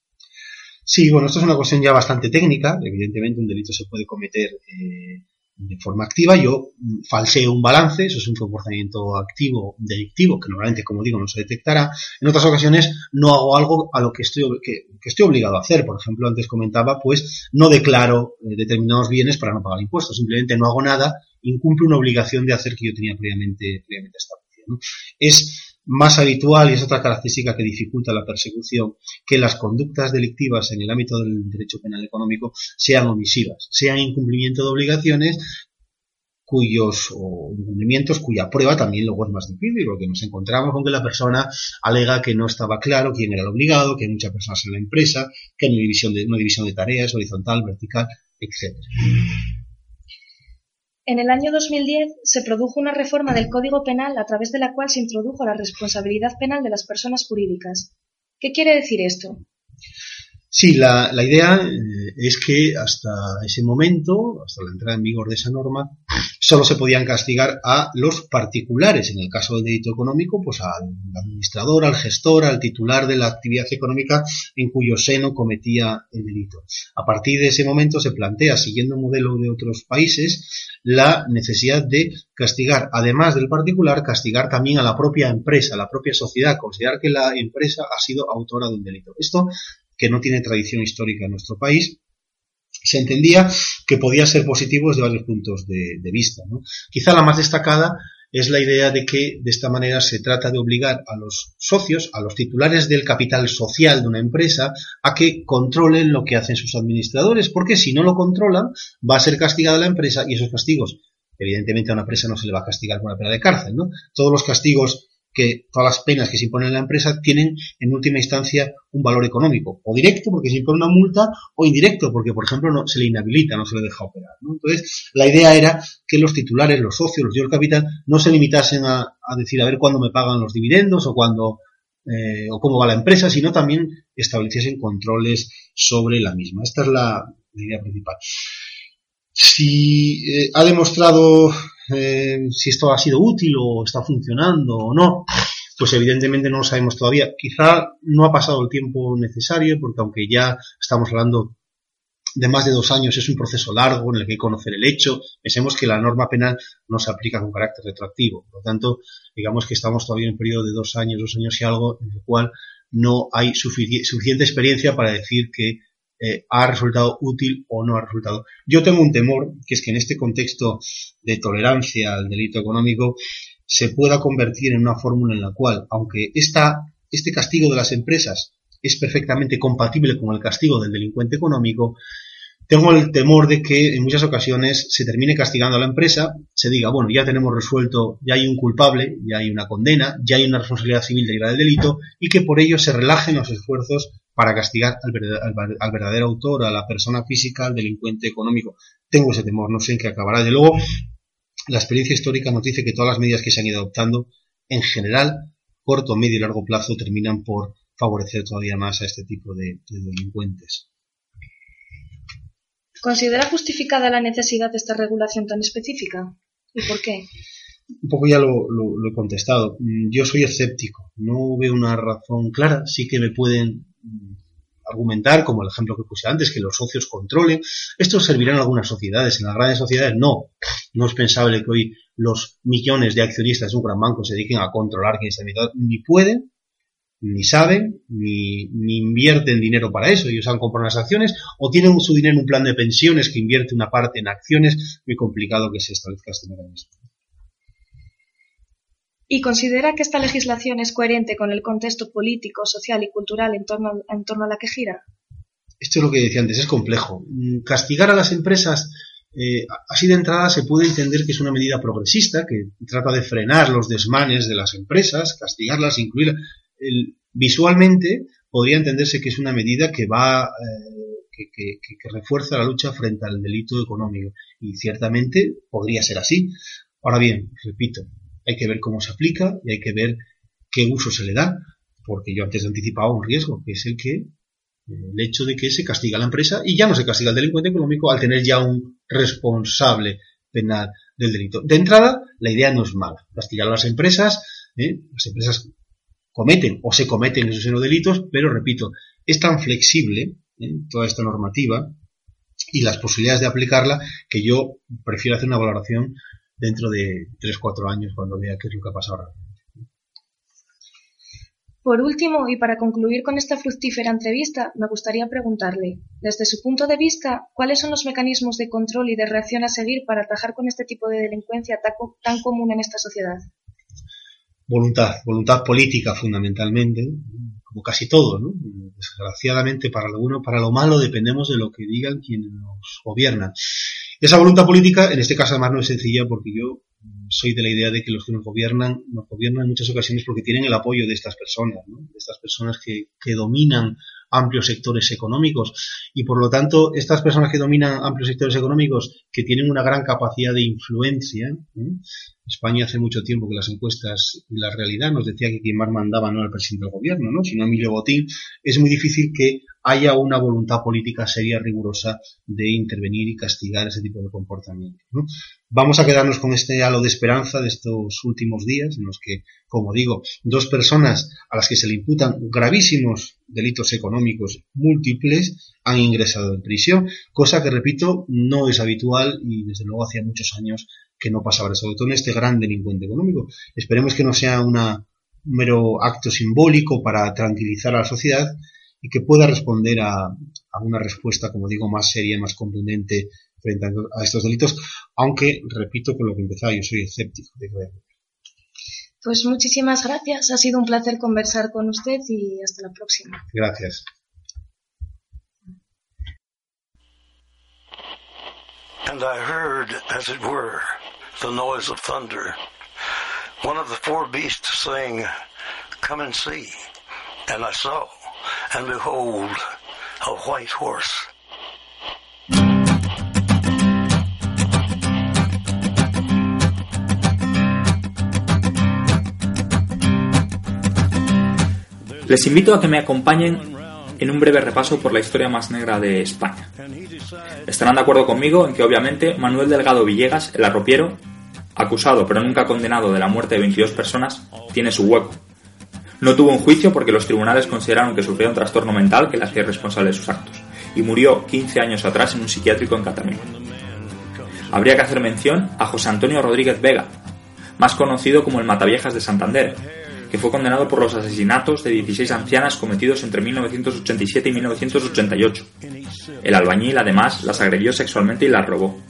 Sí, bueno, esto es una cuestión ya bastante técnica. Evidentemente, un delito se puede cometer eh, de forma activa, yo falseo un balance, eso es un comportamiento activo delictivo que normalmente, como digo, no se detectará. En otras ocasiones no hago algo a lo que estoy, que, estoy obligado a hacer. Por ejemplo, antes comentaba, pues no declaro eh, determinados bienes para no pagar impuestos, simplemente no hago nada, incumplo una obligación de hacer que yo tenía previamente, previamente establecido. Es más habitual y es otra característica que dificulta la persecución que las conductas delictivas en el ámbito del derecho penal económico sean omisivas, sean incumplimiento de obligaciones cuyos o incumplimientos cuya prueba también luego es más difícil porque nos encontramos con que la persona alega que no estaba claro quién era el obligado, que hay muchas personas en la empresa, que hay una división de, una división de tareas horizontal, vertical, etc. En el año 2010 se produjo una reforma del Código Penal a través de la cual se introdujo la responsabilidad penal de las personas jurídicas. ¿Qué quiere decir esto? Sí, la, idea, eh, es que hasta ese momento, hasta la entrada en vigor de esa norma, solo se podían castigar a los particulares. En el caso del delito económico, pues al administrador, al gestor, al titular de la actividad económica en cuyo seno cometía el delito. A partir de ese momento se plantea, siguiendo un modelo de otros países, la necesidad de castigar, además del particular, castigar también a la propia empresa, a la propia sociedad, considerar que la empresa ha sido autora de un delito. Esto, que no tiene tradición histórica en nuestro país, se entendía que podía ser positivo desde varios puntos de, vista. Quizá la más destacada es la idea de que de esta manera se trata de obligar a los socios, a los titulares del capital social de una empresa, a que controlen lo que hacen sus administradores, porque si no lo controlan, va a ser castigada la empresa y esos castigos, evidentemente a una empresa no se le va a castigar con una pena de cárcel, ¿no? Todos los castigos que todas las penas que se imponen en la empresa tienen en última instancia un valor económico, o directo porque se impone una multa, o indirecto porque, por ejemplo, no se le inhabilita, no se le deja operar. Entonces, la idea era que los titulares, los socios, los del capital, no se limitasen a, decir a ver cuándo me pagan los dividendos o cuándo eh, o cómo va la empresa, sino también estableciesen controles sobre la misma. Esta es la, idea principal. Si eh, ha demostrado eh, si esto ha sido útil o está funcionando o no, pues evidentemente no lo sabemos todavía. Quizá no ha pasado el tiempo necesario, porque aunque ya estamos hablando de más de dos años, es un proceso largo en el que hay que conocer el hecho. Pensemos que la norma penal no se aplica con carácter retroactivo. Por lo tanto, digamos que estamos todavía en un periodo de dos años, dos años y algo, en el cual no hay suficiente experiencia para decir que eh, ha resultado útil o no ha resultado. Yo tengo un temor, que es que en este contexto de tolerancia al delito económico se pueda convertir en una fórmula en la cual, aunque esta, este castigo de las empresas es perfectamente compatible con el castigo del delincuente económico, tengo el temor de que en muchas ocasiones se termine castigando a la empresa, se diga, bueno, ya tenemos resuelto, ya hay un culpable, ya hay una condena, ya hay una responsabilidad civil de del delito, y que por ello se relajen los esfuerzos para castigar al verdadero, autor, a la persona física, al delincuente económico. Tengo ese temor, no sé en qué acabará. De luego, la experiencia histórica nos dice que todas las medidas que se han ido adoptando, en general, corto, medio y largo plazo, terminan por favorecer todavía más a este tipo de, delincuentes. ¿Considera justificada la necesidad de esta regulación tan específica? ¿Y por qué? Un poco ya lo, he contestado. Yo soy escéptico. No veo una razón clara. Sí que me pueden argumentar, como el ejemplo que puse antes, que los socios controlen. Esto servirá en algunas sociedades, en las grandes sociedades no. No es pensable que hoy los millones de accionistas de un gran banco se dediquen a controlar quién está invitado. Ni pueden, ni saben, ni, ni, invierten dinero para eso. Ellos han comprado unas acciones o tienen su dinero en un plan de pensiones que invierte una parte en acciones. Muy complicado que se establezca este mecanismo y considera que esta legislación es coherente con el contexto político, social y cultural en torno, en torno a la que gira? Esto es lo que decía antes, es complejo. Mm, castigar a las empresas eh, así de entrada se puede entender que es una medida progresista que trata de frenar los desmanes de las empresas, castigarlas, incluir visualmente podría entenderse que es una medida que va eh, que, que, refuerza la lucha frente al delito económico y ciertamente podría ser así. Ahora bien, repito, hay que ver cómo se aplica y hay que ver qué uso se le da, porque yo antes anticipaba un riesgo, que es el que el hecho de que se castiga a la empresa y ya no se castiga al delincuente económico al tener ya un responsable penal del delito. De entrada, la idea no es mala. Castigar a las empresas, ¿eh? las empresas cometen o se cometen esos delitos, pero repito, es tan flexible ¿eh? toda esta normativa y las posibilidades de aplicarla que yo prefiero hacer una valoración dentro de 3-4 años cuando vea qué es lo que ha pasado ahora. Por último, y para concluir con esta fructífera entrevista, me gustaría preguntarle, desde su punto de vista, ¿cuáles son los mecanismos de control y de reacción a seguir para atajar con este tipo de delincuencia tan, común en esta sociedad? Voluntad, voluntad política fundamentalmente, como casi todo, ¿no? Desgraciadamente para lo bueno, para lo malo dependemos de lo que digan quienes nos gobiernan. Esa voluntad política, en este caso además no es sencilla porque yo soy de la idea de que los que nos gobiernan, nos gobiernan en muchas ocasiones porque tienen el apoyo de estas personas, de estas personas que, que dominan amplios sectores económicos y por lo tanto estas personas que dominan amplios sectores económicos que tienen una gran capacidad de influencia ¿eh? España hace mucho tiempo que las encuestas y la realidad nos decía que quien más mandaba no era el presidente del gobierno, ¿no? sino Emilio Botín, es muy difícil que haya una voluntad política seria, rigurosa, de intervenir y castigar ese tipo de comportamiento. Vamos a quedarnos con este halo de esperanza de estos últimos días, en los que, como digo, dos personas a las que se le imputan gravísimos delitos económicos múltiples han ingresado en prisión, cosa que, repito, no es habitual y desde luego hacía muchos años que no pasaba, sobre todo en este gran delincuente económico. Esperemos que no sea un mero acto simbólico para tranquilizar a la sociedad y que pueda responder a, una respuesta, como digo, más seria, más contundente frente a, estos delitos, aunque, repito, con lo que empezaba, yo soy escéptico de Pues muchísimas gracias, ha sido un placer conversar con usted y hasta la próxima. Gracias. And I heard, as it were, the noise of thunder. One of the four beasts saying, Come and see. And I saw. and behold, a white horse. Les invito a que me acompañen en un breve repaso por la historia más negra de España. Estarán de acuerdo conmigo en que obviamente Manuel Delgado Villegas, el arropiero, acusado pero nunca condenado de la muerte de 22 personas, tiene su hueco no tuvo un juicio porque los tribunales consideraron que sufría un trastorno mental que le hacía responsable de sus actos, y murió 15 años atrás en un psiquiátrico en Cataluña. Habría que hacer mención a José Antonio Rodríguez Vega, más conocido como el Mataviejas de Santander, que fue condenado por los asesinatos de 16 ancianas cometidos entre 1987 y 1988. El albañil, además, las agredió sexualmente y las robó.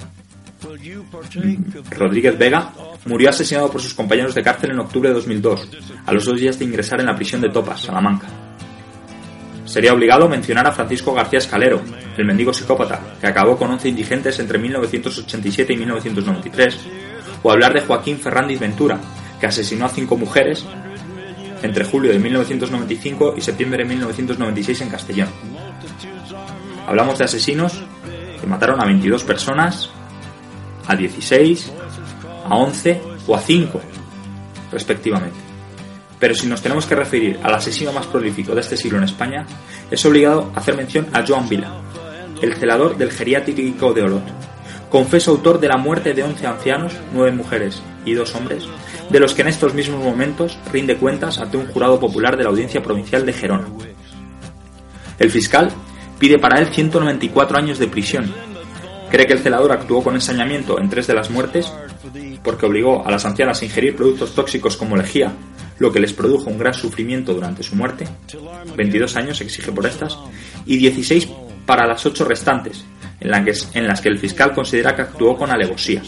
Rodríguez Vega murió asesinado por sus compañeros de cárcel en octubre de 2002, a los dos días de ingresar en la prisión de Topas, Salamanca. Sería obligado mencionar a Francisco García Escalero, el mendigo psicópata, que acabó con 11 indigentes entre 1987 y 1993, o hablar de Joaquín Ferrandiz Ventura, que asesinó a cinco mujeres entre julio de 1995 y septiembre de 1996 en Castellón. Hablamos de asesinos que mataron a 22 personas, a 16, a 11 o a 5, respectivamente. Pero si nos tenemos que referir al asesino más prolífico de este siglo en España, es obligado hacer mención a Joan Vila, el celador del geriátrico de Olot, confeso autor de la muerte de 11 ancianos, 9 mujeres y 2 hombres, de los que en estos mismos momentos rinde cuentas ante un jurado popular de la Audiencia Provincial de Gerona. El fiscal pide para él 194 años de prisión. Cree que el celador actuó con ensañamiento en tres de las muertes porque obligó a las ancianas a ingerir productos tóxicos como lejía, lo que les produjo un gran sufrimiento durante su muerte, 22 años exige por estas, y 16 para las 8 restantes, en las que el fiscal considera que actuó con alevosía.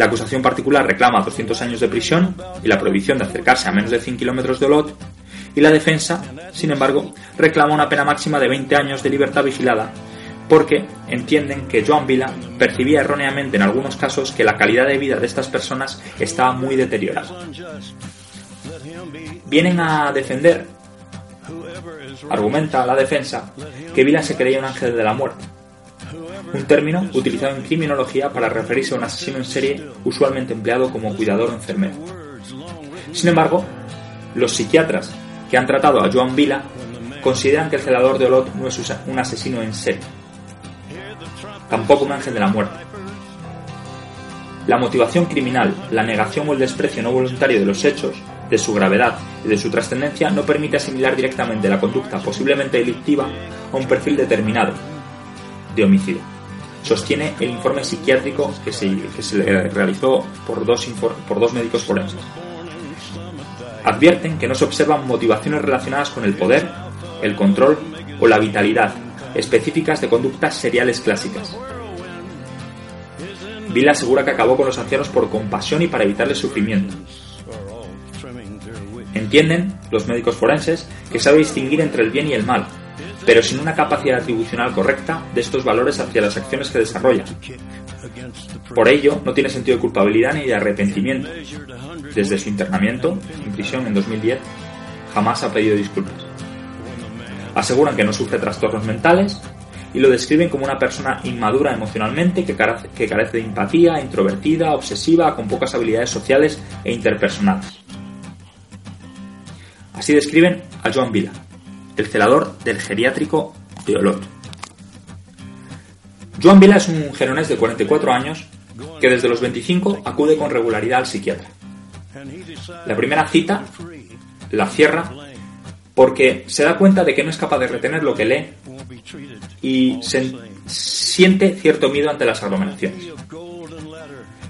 La acusación particular reclama 200 años de prisión y la prohibición de acercarse a menos de 100 kilómetros de Olot, y la defensa, sin embargo, reclama una pena máxima de 20 años de libertad vigilada porque entienden que Joan Vila percibía erróneamente en algunos casos que la calidad de vida de estas personas estaba muy deteriorada. Vienen a defender, argumenta la defensa, que Vila se creía un ángel de la muerte, un término utilizado en criminología para referirse a un asesino en serie usualmente empleado como cuidador o enfermero. Sin embargo, los psiquiatras que han tratado a Joan Vila consideran que el celador de Olot no es un asesino en serie, tampoco un ángel de la muerte. La motivación criminal, la negación o el desprecio no voluntario de los hechos, de su gravedad y de su trascendencia no permite asimilar directamente la conducta posiblemente delictiva a un perfil determinado de homicidio. Sostiene el informe psiquiátrico que se, que se realizó por dos, por dos médicos forenses. Advierten que no se observan motivaciones relacionadas con el poder, el control o la vitalidad específicas de conductas seriales clásicas. Bill asegura que acabó con los ancianos por compasión y para evitarles sufrimiento. Entienden los médicos forenses que sabe distinguir entre el bien y el mal, pero sin una capacidad atribucional correcta de estos valores hacia las acciones que desarrolla. Por ello, no tiene sentido de culpabilidad ni de arrepentimiento. Desde su internamiento en prisión en 2010, jamás ha pedido disculpas. Aseguran que no sufre trastornos mentales y lo describen como una persona inmadura emocionalmente que carece, que carece de empatía, introvertida, obsesiva, con pocas habilidades sociales e interpersonales. Así describen a Joan Vila, el celador del geriátrico de Olot. Joan Vila es un geronés de 44 años que desde los 25 acude con regularidad al psiquiatra. La primera cita la cierra porque se da cuenta de que no es capaz de retener lo que lee y siente cierto miedo ante las aglomeraciones.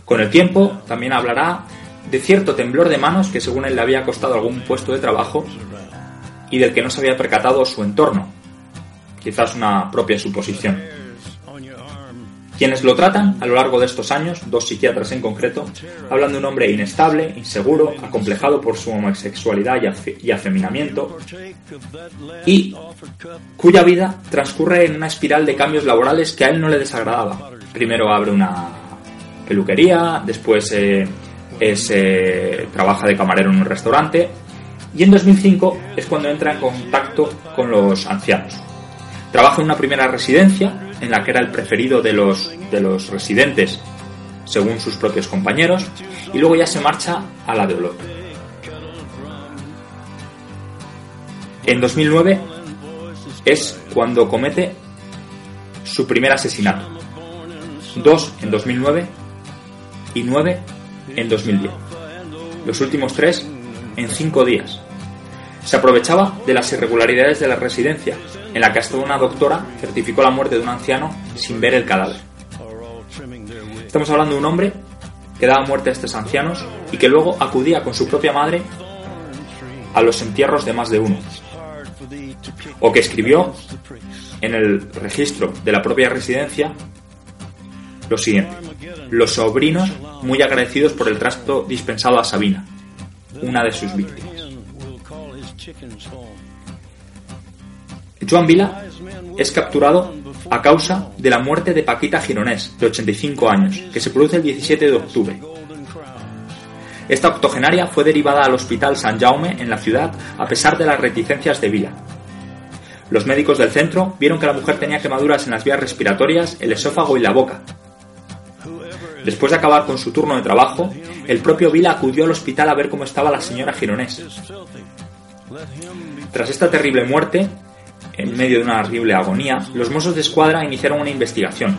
Con el tiempo también hablará de cierto temblor de manos que según él le había costado algún puesto de trabajo y del que no se había percatado su entorno, quizás una propia suposición. Quienes lo tratan a lo largo de estos años, dos psiquiatras en concreto, hablan de un hombre inestable, inseguro, acomplejado por su homosexualidad y afeminamiento, y cuya vida transcurre en una espiral de cambios laborales que a él no le desagradaba. Primero abre una peluquería, después eh, eh, trabaja de camarero en un restaurante, y en 2005 es cuando entra en contacto con los ancianos. Trabaja en una primera residencia en la que era el preferido de los, de los residentes, según sus propios compañeros, y luego ya se marcha a la de Olot. En 2009 es cuando comete su primer asesinato. Dos en 2009 y nueve en 2010. Los últimos tres en cinco días. Se aprovechaba de las irregularidades de la residencia, en la que hasta una doctora certificó la muerte de un anciano sin ver el cadáver. Estamos hablando de un hombre que daba muerte a estos ancianos y que luego acudía con su propia madre a los entierros de más de uno. O que escribió en el registro de la propia residencia lo siguiente. Los sobrinos muy agradecidos por el trasto dispensado a Sabina, una de sus víctimas. Joan Vila es capturado a causa de la muerte de Paquita Gironés, de 85 años, que se produce el 17 de octubre. Esta octogenaria fue derivada al Hospital San Jaume en la ciudad a pesar de las reticencias de Vila. Los médicos del centro vieron que la mujer tenía quemaduras en las vías respiratorias, el esófago y la boca. Después de acabar con su turno de trabajo, el propio Vila acudió al hospital a ver cómo estaba la señora Gironés. Tras esta terrible muerte, en medio de una horrible agonía, los Mossos de Escuadra iniciaron una investigación,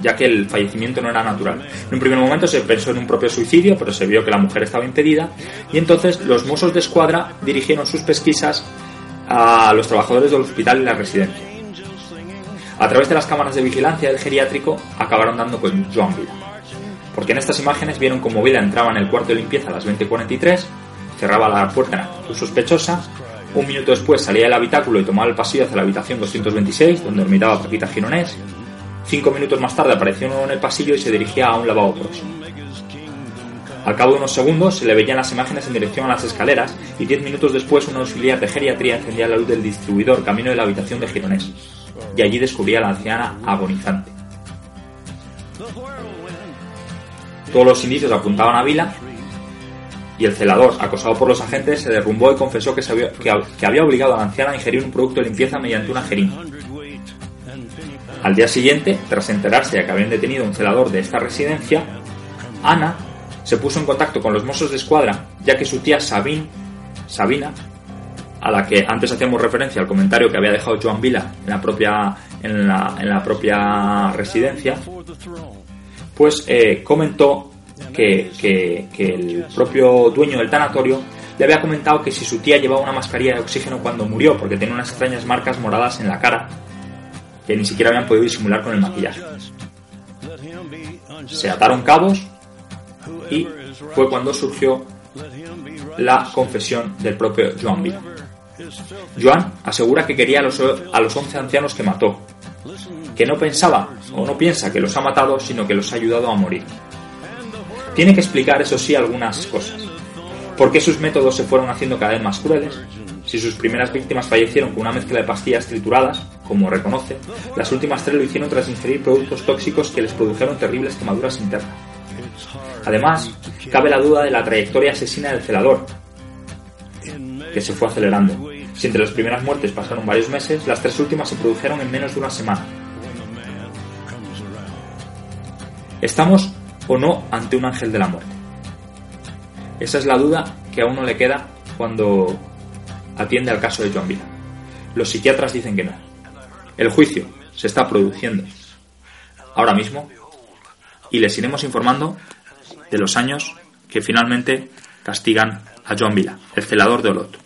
ya que el fallecimiento no era natural. En un primer momento se pensó en un propio suicidio, pero se vio que la mujer estaba impedida, y entonces los Mossos de Escuadra dirigieron sus pesquisas a los trabajadores del hospital y la residencia. A través de las cámaras de vigilancia del geriátrico acabaron dando con Joan Vida. Porque en estas imágenes vieron como Vida entraba en el cuarto de limpieza a las 20.43, cerraba la puerta sospechosa un minuto después salía del habitáculo y tomaba el pasillo hacia la habitación 226, donde dormitaba Paquita Gironés. Cinco minutos más tarde apareció en el pasillo y se dirigía a un lavabo próximo. Al cabo de unos segundos se le veían las imágenes en dirección a las escaleras y diez minutos después un auxiliar de geriatría encendía la luz del distribuidor camino de la habitación de Gironés. Y allí descubría a la anciana agonizante. Todos los indicios apuntaban a Vila y el celador, acosado por los agentes, se derrumbó y confesó que, había, obligado a la anciana a ingerir un producto de limpieza mediante una jeringa. Al día siguiente, tras enterarse de que habían detenido un celador de esta residencia, Ana se puso en contacto con los mozos de escuadra, ya que su tía Sabine, Sabina, a la que antes hacíamos referencia al comentario que había dejado Joan Vila en la propia, en la, propia residencia, pues eh, comentó que, el propio dueño del tanatorio le había comentado que si su tía llevaba una mascarilla de oxígeno cuando murió, porque tenía unas extrañas marcas moradas en la cara, que ni siquiera habían podido disimular con el maquillaje. Se ataron cabos y fue cuando surgió la confesión del propio Joan Villa. Joan asegura que quería a los, a los 11 ancianos que mató, que no pensaba o no piensa que los ha matado, sino que los ha ayudado a morir. Tiene que explicar, eso sí, algunas cosas. ¿Por qué sus métodos se fueron haciendo cada vez más crueles? Si sus primeras víctimas fallecieron con una mezcla de pastillas trituradas, como reconoce, las últimas tres lo hicieron tras ingerir productos tóxicos que les produjeron terribles quemaduras internas. Además, cabe la duda de la trayectoria asesina del celador, que se fue acelerando. Si entre las primeras muertes pasaron varios meses, las tres últimas se produjeron en menos de una semana. ¿Estamos o no ante un ángel de la muerte? Esa es la duda que a uno le queda cuando atiende al caso de Joan Vila. Los psiquiatras dicen que no. El juicio se está produciendo ahora mismo y les iremos informando de los años que finalmente castigan a Joan Vila, el celador de Olot.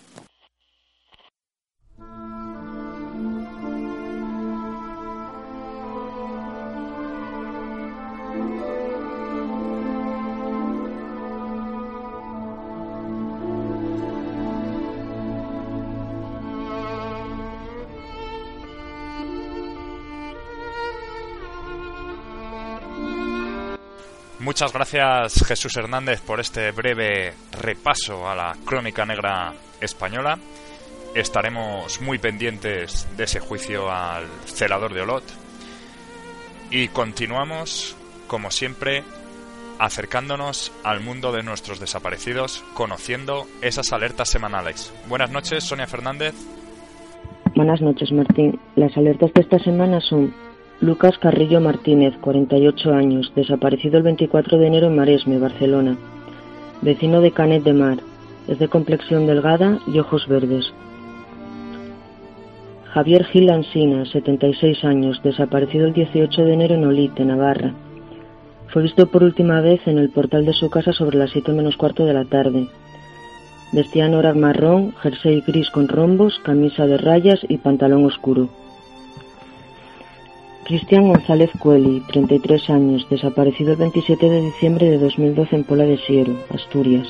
Muchas gracias Jesús Hernández por este breve repaso a la crónica negra española. Estaremos muy pendientes de ese juicio al celador de Olot. Y continuamos, como siempre, acercándonos al mundo de nuestros desaparecidos, conociendo esas alertas semanales. Buenas noches, Sonia Fernández. Buenas noches, Martín. Las alertas de esta semana son Lucas Carrillo Martínez, 48 años, desaparecido el 24 de enero en Maresme, Barcelona. Vecino de Canet de Mar. Es de complexión delgada y ojos verdes. Javier Gil Ansina, 76 años, desaparecido el 18 de enero en Olite, Navarra. Fue visto por última vez en el portal de su casa sobre las 7 menos cuarto de la tarde. Vestía en marrón, jersey gris con rombos, camisa de rayas y pantalón oscuro. Cristian González Cueli, 33 años, desaparecido el 27 de diciembre de 2012 en Pola de Siero, Asturias.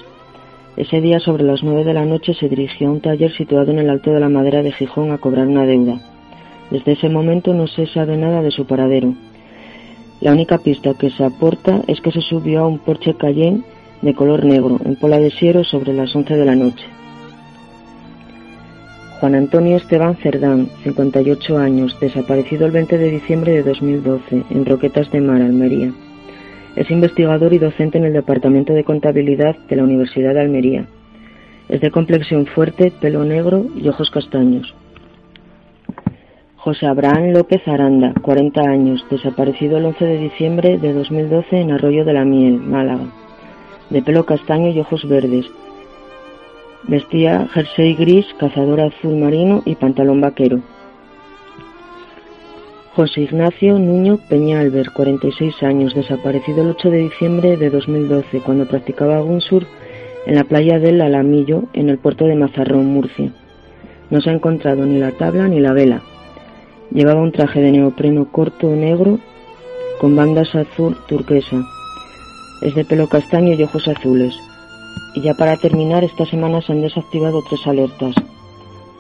Ese día, sobre las 9 de la noche, se dirigió a un taller situado en el Alto de la Madera de Gijón a cobrar una deuda. Desde ese momento no se sabe nada de su paradero. La única pista que se aporta es que se subió a un Porsche Cayenne de color negro en Pola de Siero sobre las 11 de la noche. Juan Antonio Esteban Cerdán, 58 años, desaparecido el 20 de diciembre de 2012 en Roquetas de Mar, Almería. Es investigador y docente en el Departamento de Contabilidad de la Universidad de Almería. Es de complexión fuerte, pelo negro y ojos castaños. José Abraham López Aranda, 40 años, desaparecido el 11 de diciembre de 2012 en Arroyo de la Miel, Málaga. De pelo castaño y ojos verdes, Vestía jersey gris, cazador azul marino y pantalón vaquero. José Ignacio Nuño Peñalver, 46 años, desaparecido el 8 de diciembre de 2012 cuando practicaba gunsur en la playa del Alamillo en el puerto de Mazarrón, Murcia. No se ha encontrado ni la tabla ni la vela. Llevaba un traje de neopreno corto negro con bandas azul turquesa. Es de pelo castaño y ojos azules. Y ya para terminar, esta semana se han desactivado tres alertas.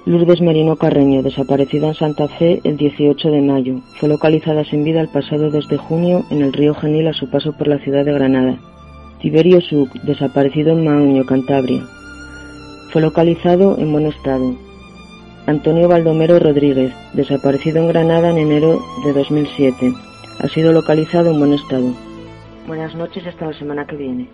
Lourdes Merino Carreño, desaparecida en Santa Fe el 18 de mayo, fue localizada sin vida el pasado 2 de junio en el río Genil a su paso por la ciudad de Granada. Tiberio Suc, desaparecido en Mauño, Cantabria, fue localizado en buen estado. Antonio Baldomero Rodríguez, desaparecido en Granada en enero de 2007, ha sido localizado en buen estado. Buenas noches hasta la semana que viene.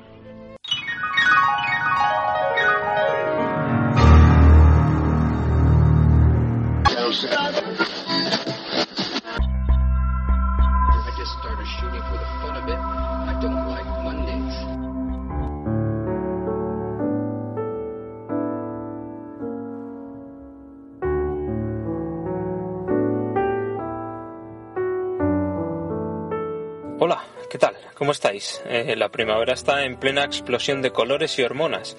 Hola, ¿qué tal? ¿Cómo estáis? Eh, la primavera está en plena explosión de colores y hormonas.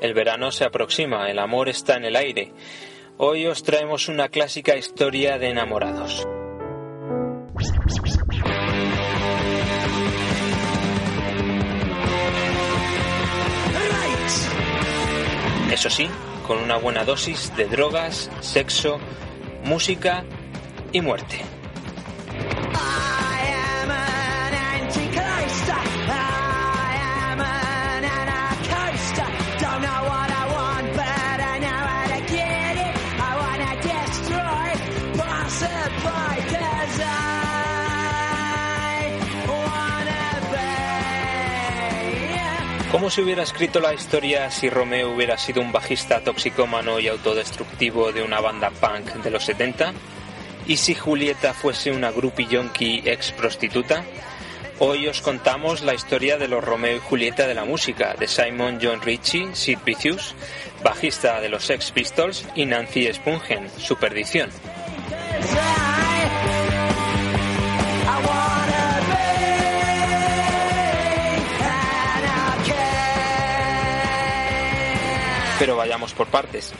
El verano se aproxima, el amor está en el aire. Hoy os traemos una clásica historia de enamorados. Eso sí, con una buena dosis de drogas, sexo, música y muerte. ¿Cómo se hubiera escrito la historia si Romeo hubiera sido un bajista toxicómano y autodestructivo de una banda punk de los 70? ¿Y si Julieta fuese una groupie yonki ex prostituta? Hoy os contamos la historia de los Romeo y Julieta de la música, de Simon John Ritchie, Sid Vicious, bajista de los Sex Pistols, y Nancy Spungen, su perdición. Pero vayamos por partes.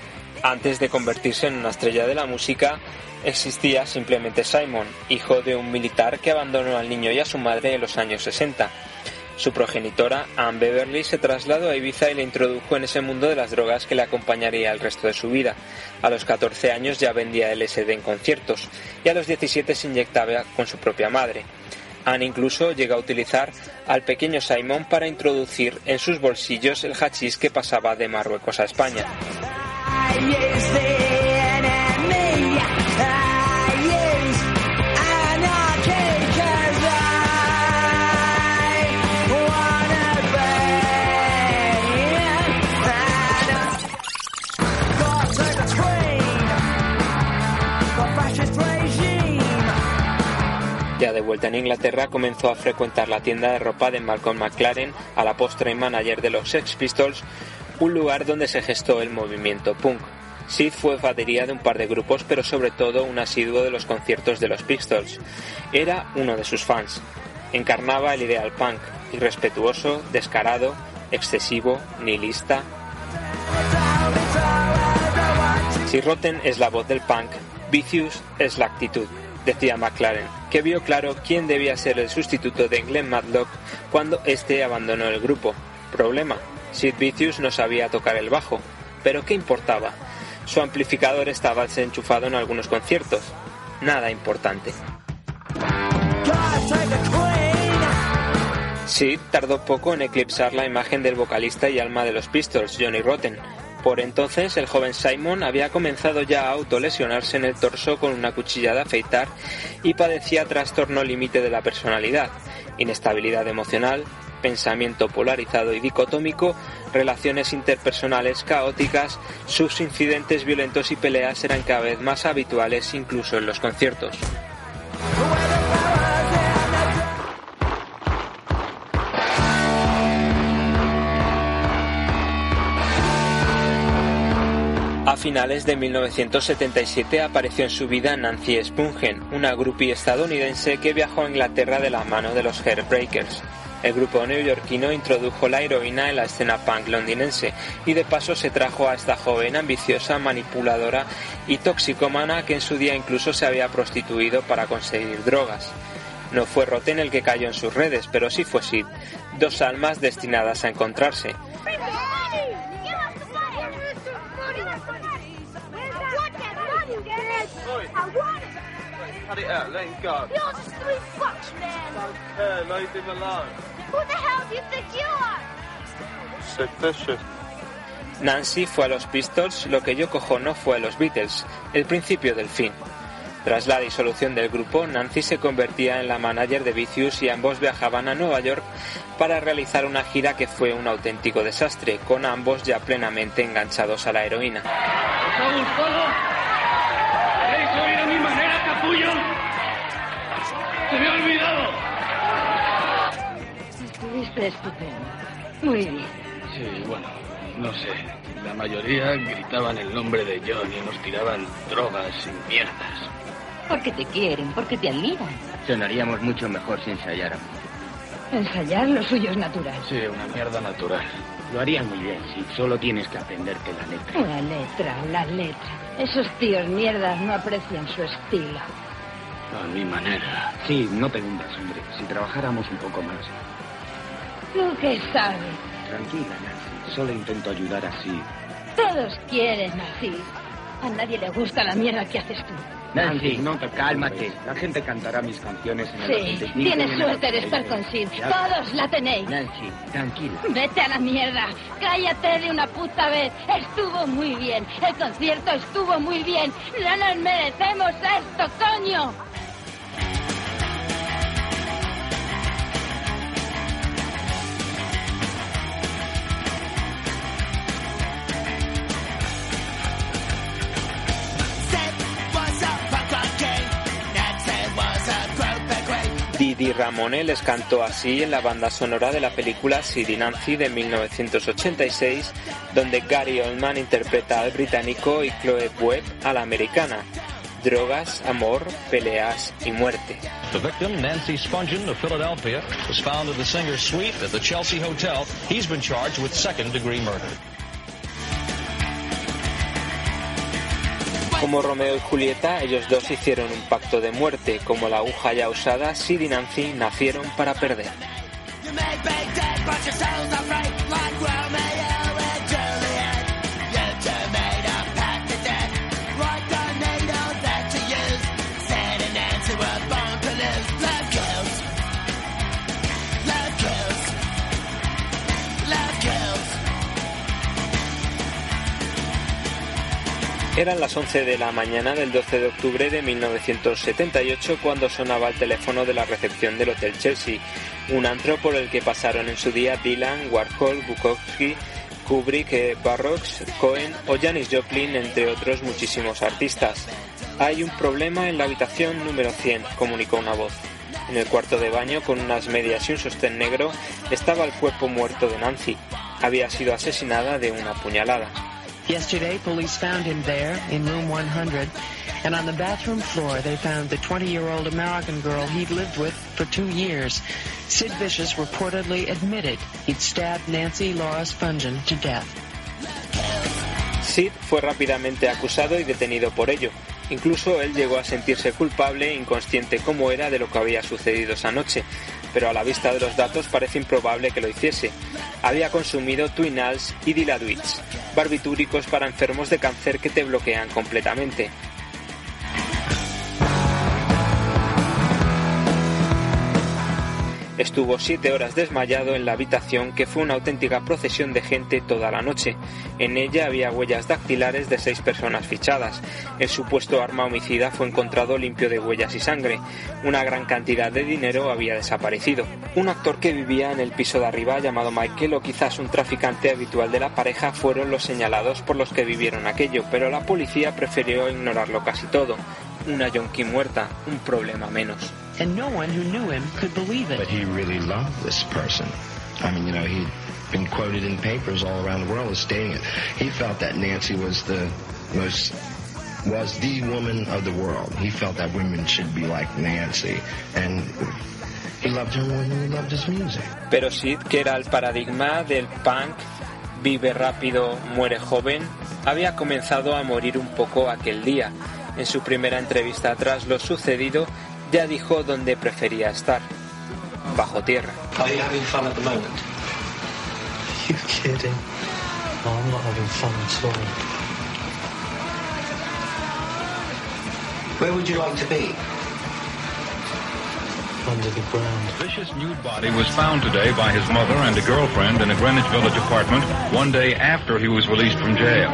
Antes de convertirse en una estrella de la música, existía simplemente Simon, hijo de un militar que abandonó al niño y a su madre en los años 60. Su progenitora, Anne Beverly, se trasladó a Ibiza y le introdujo en ese mundo de las drogas que le acompañaría el resto de su vida. A los 14 años ya vendía LSD en conciertos y a los 17 se inyectaba con su propia madre. Anne incluso llega a utilizar al pequeño Simon para introducir en sus bolsillos el hachís que pasaba de Marruecos a España. Inglaterra, comenzó a frecuentar la tienda de ropa de Malcolm McLaren, a la postre manager de los Sex Pistols, un lugar donde se gestó el movimiento punk. Sid fue batería de un par de grupos, pero sobre todo un asiduo de los conciertos de los Pistols. Era uno de sus fans. Encarnaba el ideal punk, irrespetuoso, descarado, excesivo, nihilista. Si Rotten es la voz del punk, Vicious es la actitud decía McLaren, que vio claro quién debía ser el sustituto de Glenn Matlock cuando éste abandonó el grupo. Problema, Sid Vicious no sabía tocar el bajo, pero ¿qué importaba? Su amplificador estaba desenchufado en algunos conciertos. Nada importante. Sid tardó poco en eclipsar la imagen del vocalista y alma de los Pistols, Johnny Rotten, por entonces, el joven Simon había comenzado ya a autolesionarse en el torso con una cuchilla de afeitar y padecía trastorno límite de la personalidad, inestabilidad emocional, pensamiento polarizado y dicotómico, relaciones interpersonales caóticas, sus incidentes violentos y peleas eran cada vez más habituales incluso en los conciertos. A finales de 1977 apareció en su vida Nancy Spungen, una groupie estadounidense que viajó a Inglaterra de la mano de los Hairbreakers. El grupo neoyorquino introdujo la heroína en la escena punk londinense y de paso se trajo a esta joven ambiciosa, manipuladora y toxicomana que en su día incluso se había prostituido para conseguir drogas. No fue Roten el que cayó en sus redes, pero sí fue Sid, dos almas destinadas a encontrarse. Cut it out, let him go. You're just three bucks, man. Don't care, leave him alone. Who the hell do you think you are? Sid Vicious. Nancy fue a los Pistols lo que yo cojo no fue a los Beatles, el principio del fin. Tras la disolución del grupo, Nancy se convertía en la manager de Vicious y ambos viajaban a Nueva York para realizar una gira que fue un auténtico desastre, con ambos ya plenamente enganchados a la heroína. ¡Se me ha olvidado! Estuviste estupendo. Muy bien. Sí, bueno, no sé. La mayoría gritaban el nombre de John y nos tiraban drogas y mierdas. Porque te quieren, porque te admiran. Sonaríamos mucho mejor si ensayáramos. Ensayar lo suyo es natural. Sí, una mierda natural. Lo harías muy bien, si solo tienes que aprenderte la letra. La letra, la letra. Esos tíos mierdas no aprecian su estilo. A mi manera. Sí, no te hundas, hombre. Si trabajáramos un poco más. ¿Tú qué sabes? Tranquila, Nancy. Solo intento ayudar así. Todos quieren así. A nadie le gusta la mierda que haces tú. Nancy, no te cálmate. La gente cantará mis canciones en el Sí, 85 y tienes suerte de estar 86. con Sid. Todos la tenéis. Nancy, tranquila. Vete a la mierda. Cállate de una puta vez. Estuvo muy bien. El concierto estuvo muy bien. No nos merecemos esto, coño. Didi Ramone les cantó así en la banda sonora de la película Sid Nancy de 1986, donde Gary Oldman interpreta al británico y Chloe Webb a la americana. Drogas, amor, peleas y muerte. The victim, Nancy Spungen of Philadelphia, was found in the singer's suite at the Chelsea Hotel. He's been charged with second degree murder. Como Romeo y Julieta, ellos dos hicieron un pacto de muerte. Como la aguja ya usada, Sid y Nancy nacieron para perder. Eran las 11 de la mañana del 12 de octubre de 1978 cuando sonaba el teléfono de la recepción del Hotel Chelsea, un antro por el que pasaron en su día Dylan, Warhol, Bukowski, Kubrick, eh, Barrocks, Cohen o Janis Joplin, entre otros muchísimos artistas. Hay un problema en la habitación número 100, comunicó una voz. En el cuarto de baño, con unas medias y un sostén negro, estaba el cuerpo muerto de Nancy. Había sido asesinada de una puñalada. Yesterday, police found him there in room 100, and on the bathroom floor they found the 20-year-old American girl he'd lived with for two years. Sid Vicious reportedly admitted he'd stabbed Nancy Laura Spungen to death. Sid fue rápidamente acusado y detenido por ello. Incluso él llegó a sentirse culpable, e inconsciente como era de lo que había sucedido esa noche, pero a la vista de los datos parece improbable que lo hiciese. Había consumido Twinals y Diladuits, barbitúricos para enfermos de cáncer que te bloquean completamente. Estuvo siete horas desmayado en la habitación que fue una auténtica procesión de gente toda la noche. En ella había huellas dactilares de seis personas fichadas. El supuesto arma homicida fue encontrado limpio de huellas y sangre. Una gran cantidad de dinero había desaparecido. Un actor que vivía en el piso de arriba llamado Michael o quizás un traficante habitual de la pareja fueron los señalados por los que vivieron aquello, pero la policía prefirió ignorarlo casi todo. Una yonki muerta, un problema menos. And no one who knew him could believe it. But he really loved this person. I mean, you know, he'd been quoted in papers all around the world as stating it. He felt that Nancy was the most was the woman of the world. He felt that women should be like Nancy. And he loved her more than he loved his music. Pero Sid, que era el paradigma del punk, vive rápido, muere joven, había comenzado a morir un poco aquel día. En su primera entrevista tras lo sucedido, ya dijo dónde prefería estar, bajo tierra. Are you having fun at the moment? You kidding? No, I'm not having fun at all. Where would you like to be? Under the ground. Vicious nude body was found today by his mother and a girlfriend in a Greenwich Village apartment one day after he was released from jail.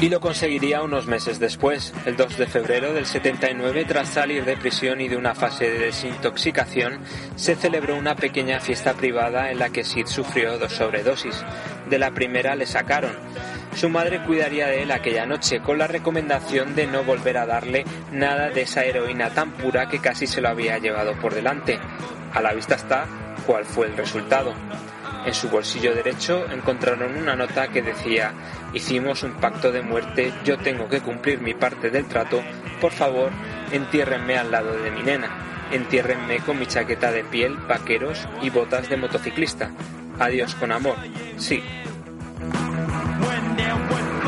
Y lo conseguiría unos meses después, el 2 de febrero del 79, tras salir de prisión y de una fase de desintoxicación, se celebró una pequeña fiesta privada en la que Sid sufrió dos sobredosis. De la primera le sacaron. Su madre cuidaría de él aquella noche con la recomendación de no volver a darle nada de esa heroína tan pura que casi se lo había llevado por delante. A la vista está cuál fue el resultado. En su bolsillo derecho encontraron una nota que decía Hicimos un pacto de muerte, yo tengo que cumplir mi parte del trato, por favor, entiérrenme al lado de mi nena, entiérrenme con mi chaqueta de piel, vaqueros y botas de motociclista. Adiós con amor. Sí.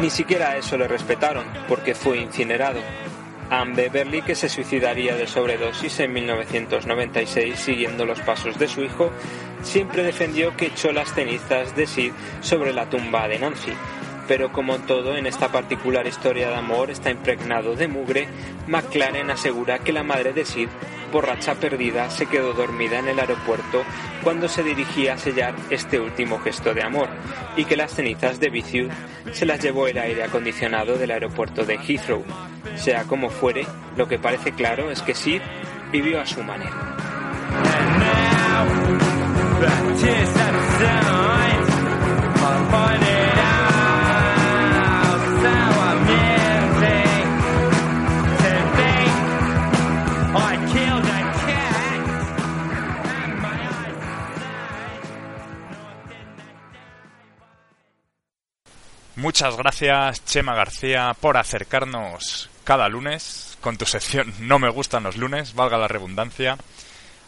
Ni siquiera eso le respetaron, porque fue incinerado. Anne Beverly, que se suicidaría de sobredosis en 1996 siguiendo los pasos de su hijo, siempre defendió que echó las cenizas de Sid sobre la tumba de Nancy. Pero como todo en esta particular historia de amor está impregnado de mugre, McLaren asegura que la madre de Sid, borracha perdida, se quedó dormida en el aeropuerto cuando se dirigía a sellar este último gesto de amor, y que las cenizas de Vicious se las llevó el aire acondicionado del aeropuerto de Heathrow. Sea como fuere, lo que parece claro es que Sid vivió a su manera. Muchas gracias, Chema García, por acercarnos cada lunes con tu sección No me gustan los lunes, valga la redundancia,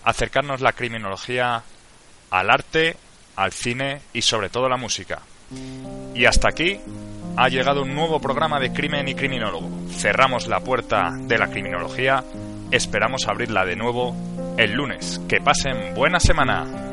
acercarnos la criminología al arte, al cine y sobre todo la música. Y hasta aquí ha llegado un nuevo programa de Crimen y Criminólogo. Cerramos la puerta de la criminología, esperamos abrirla de nuevo el lunes. Que pasen buena semana.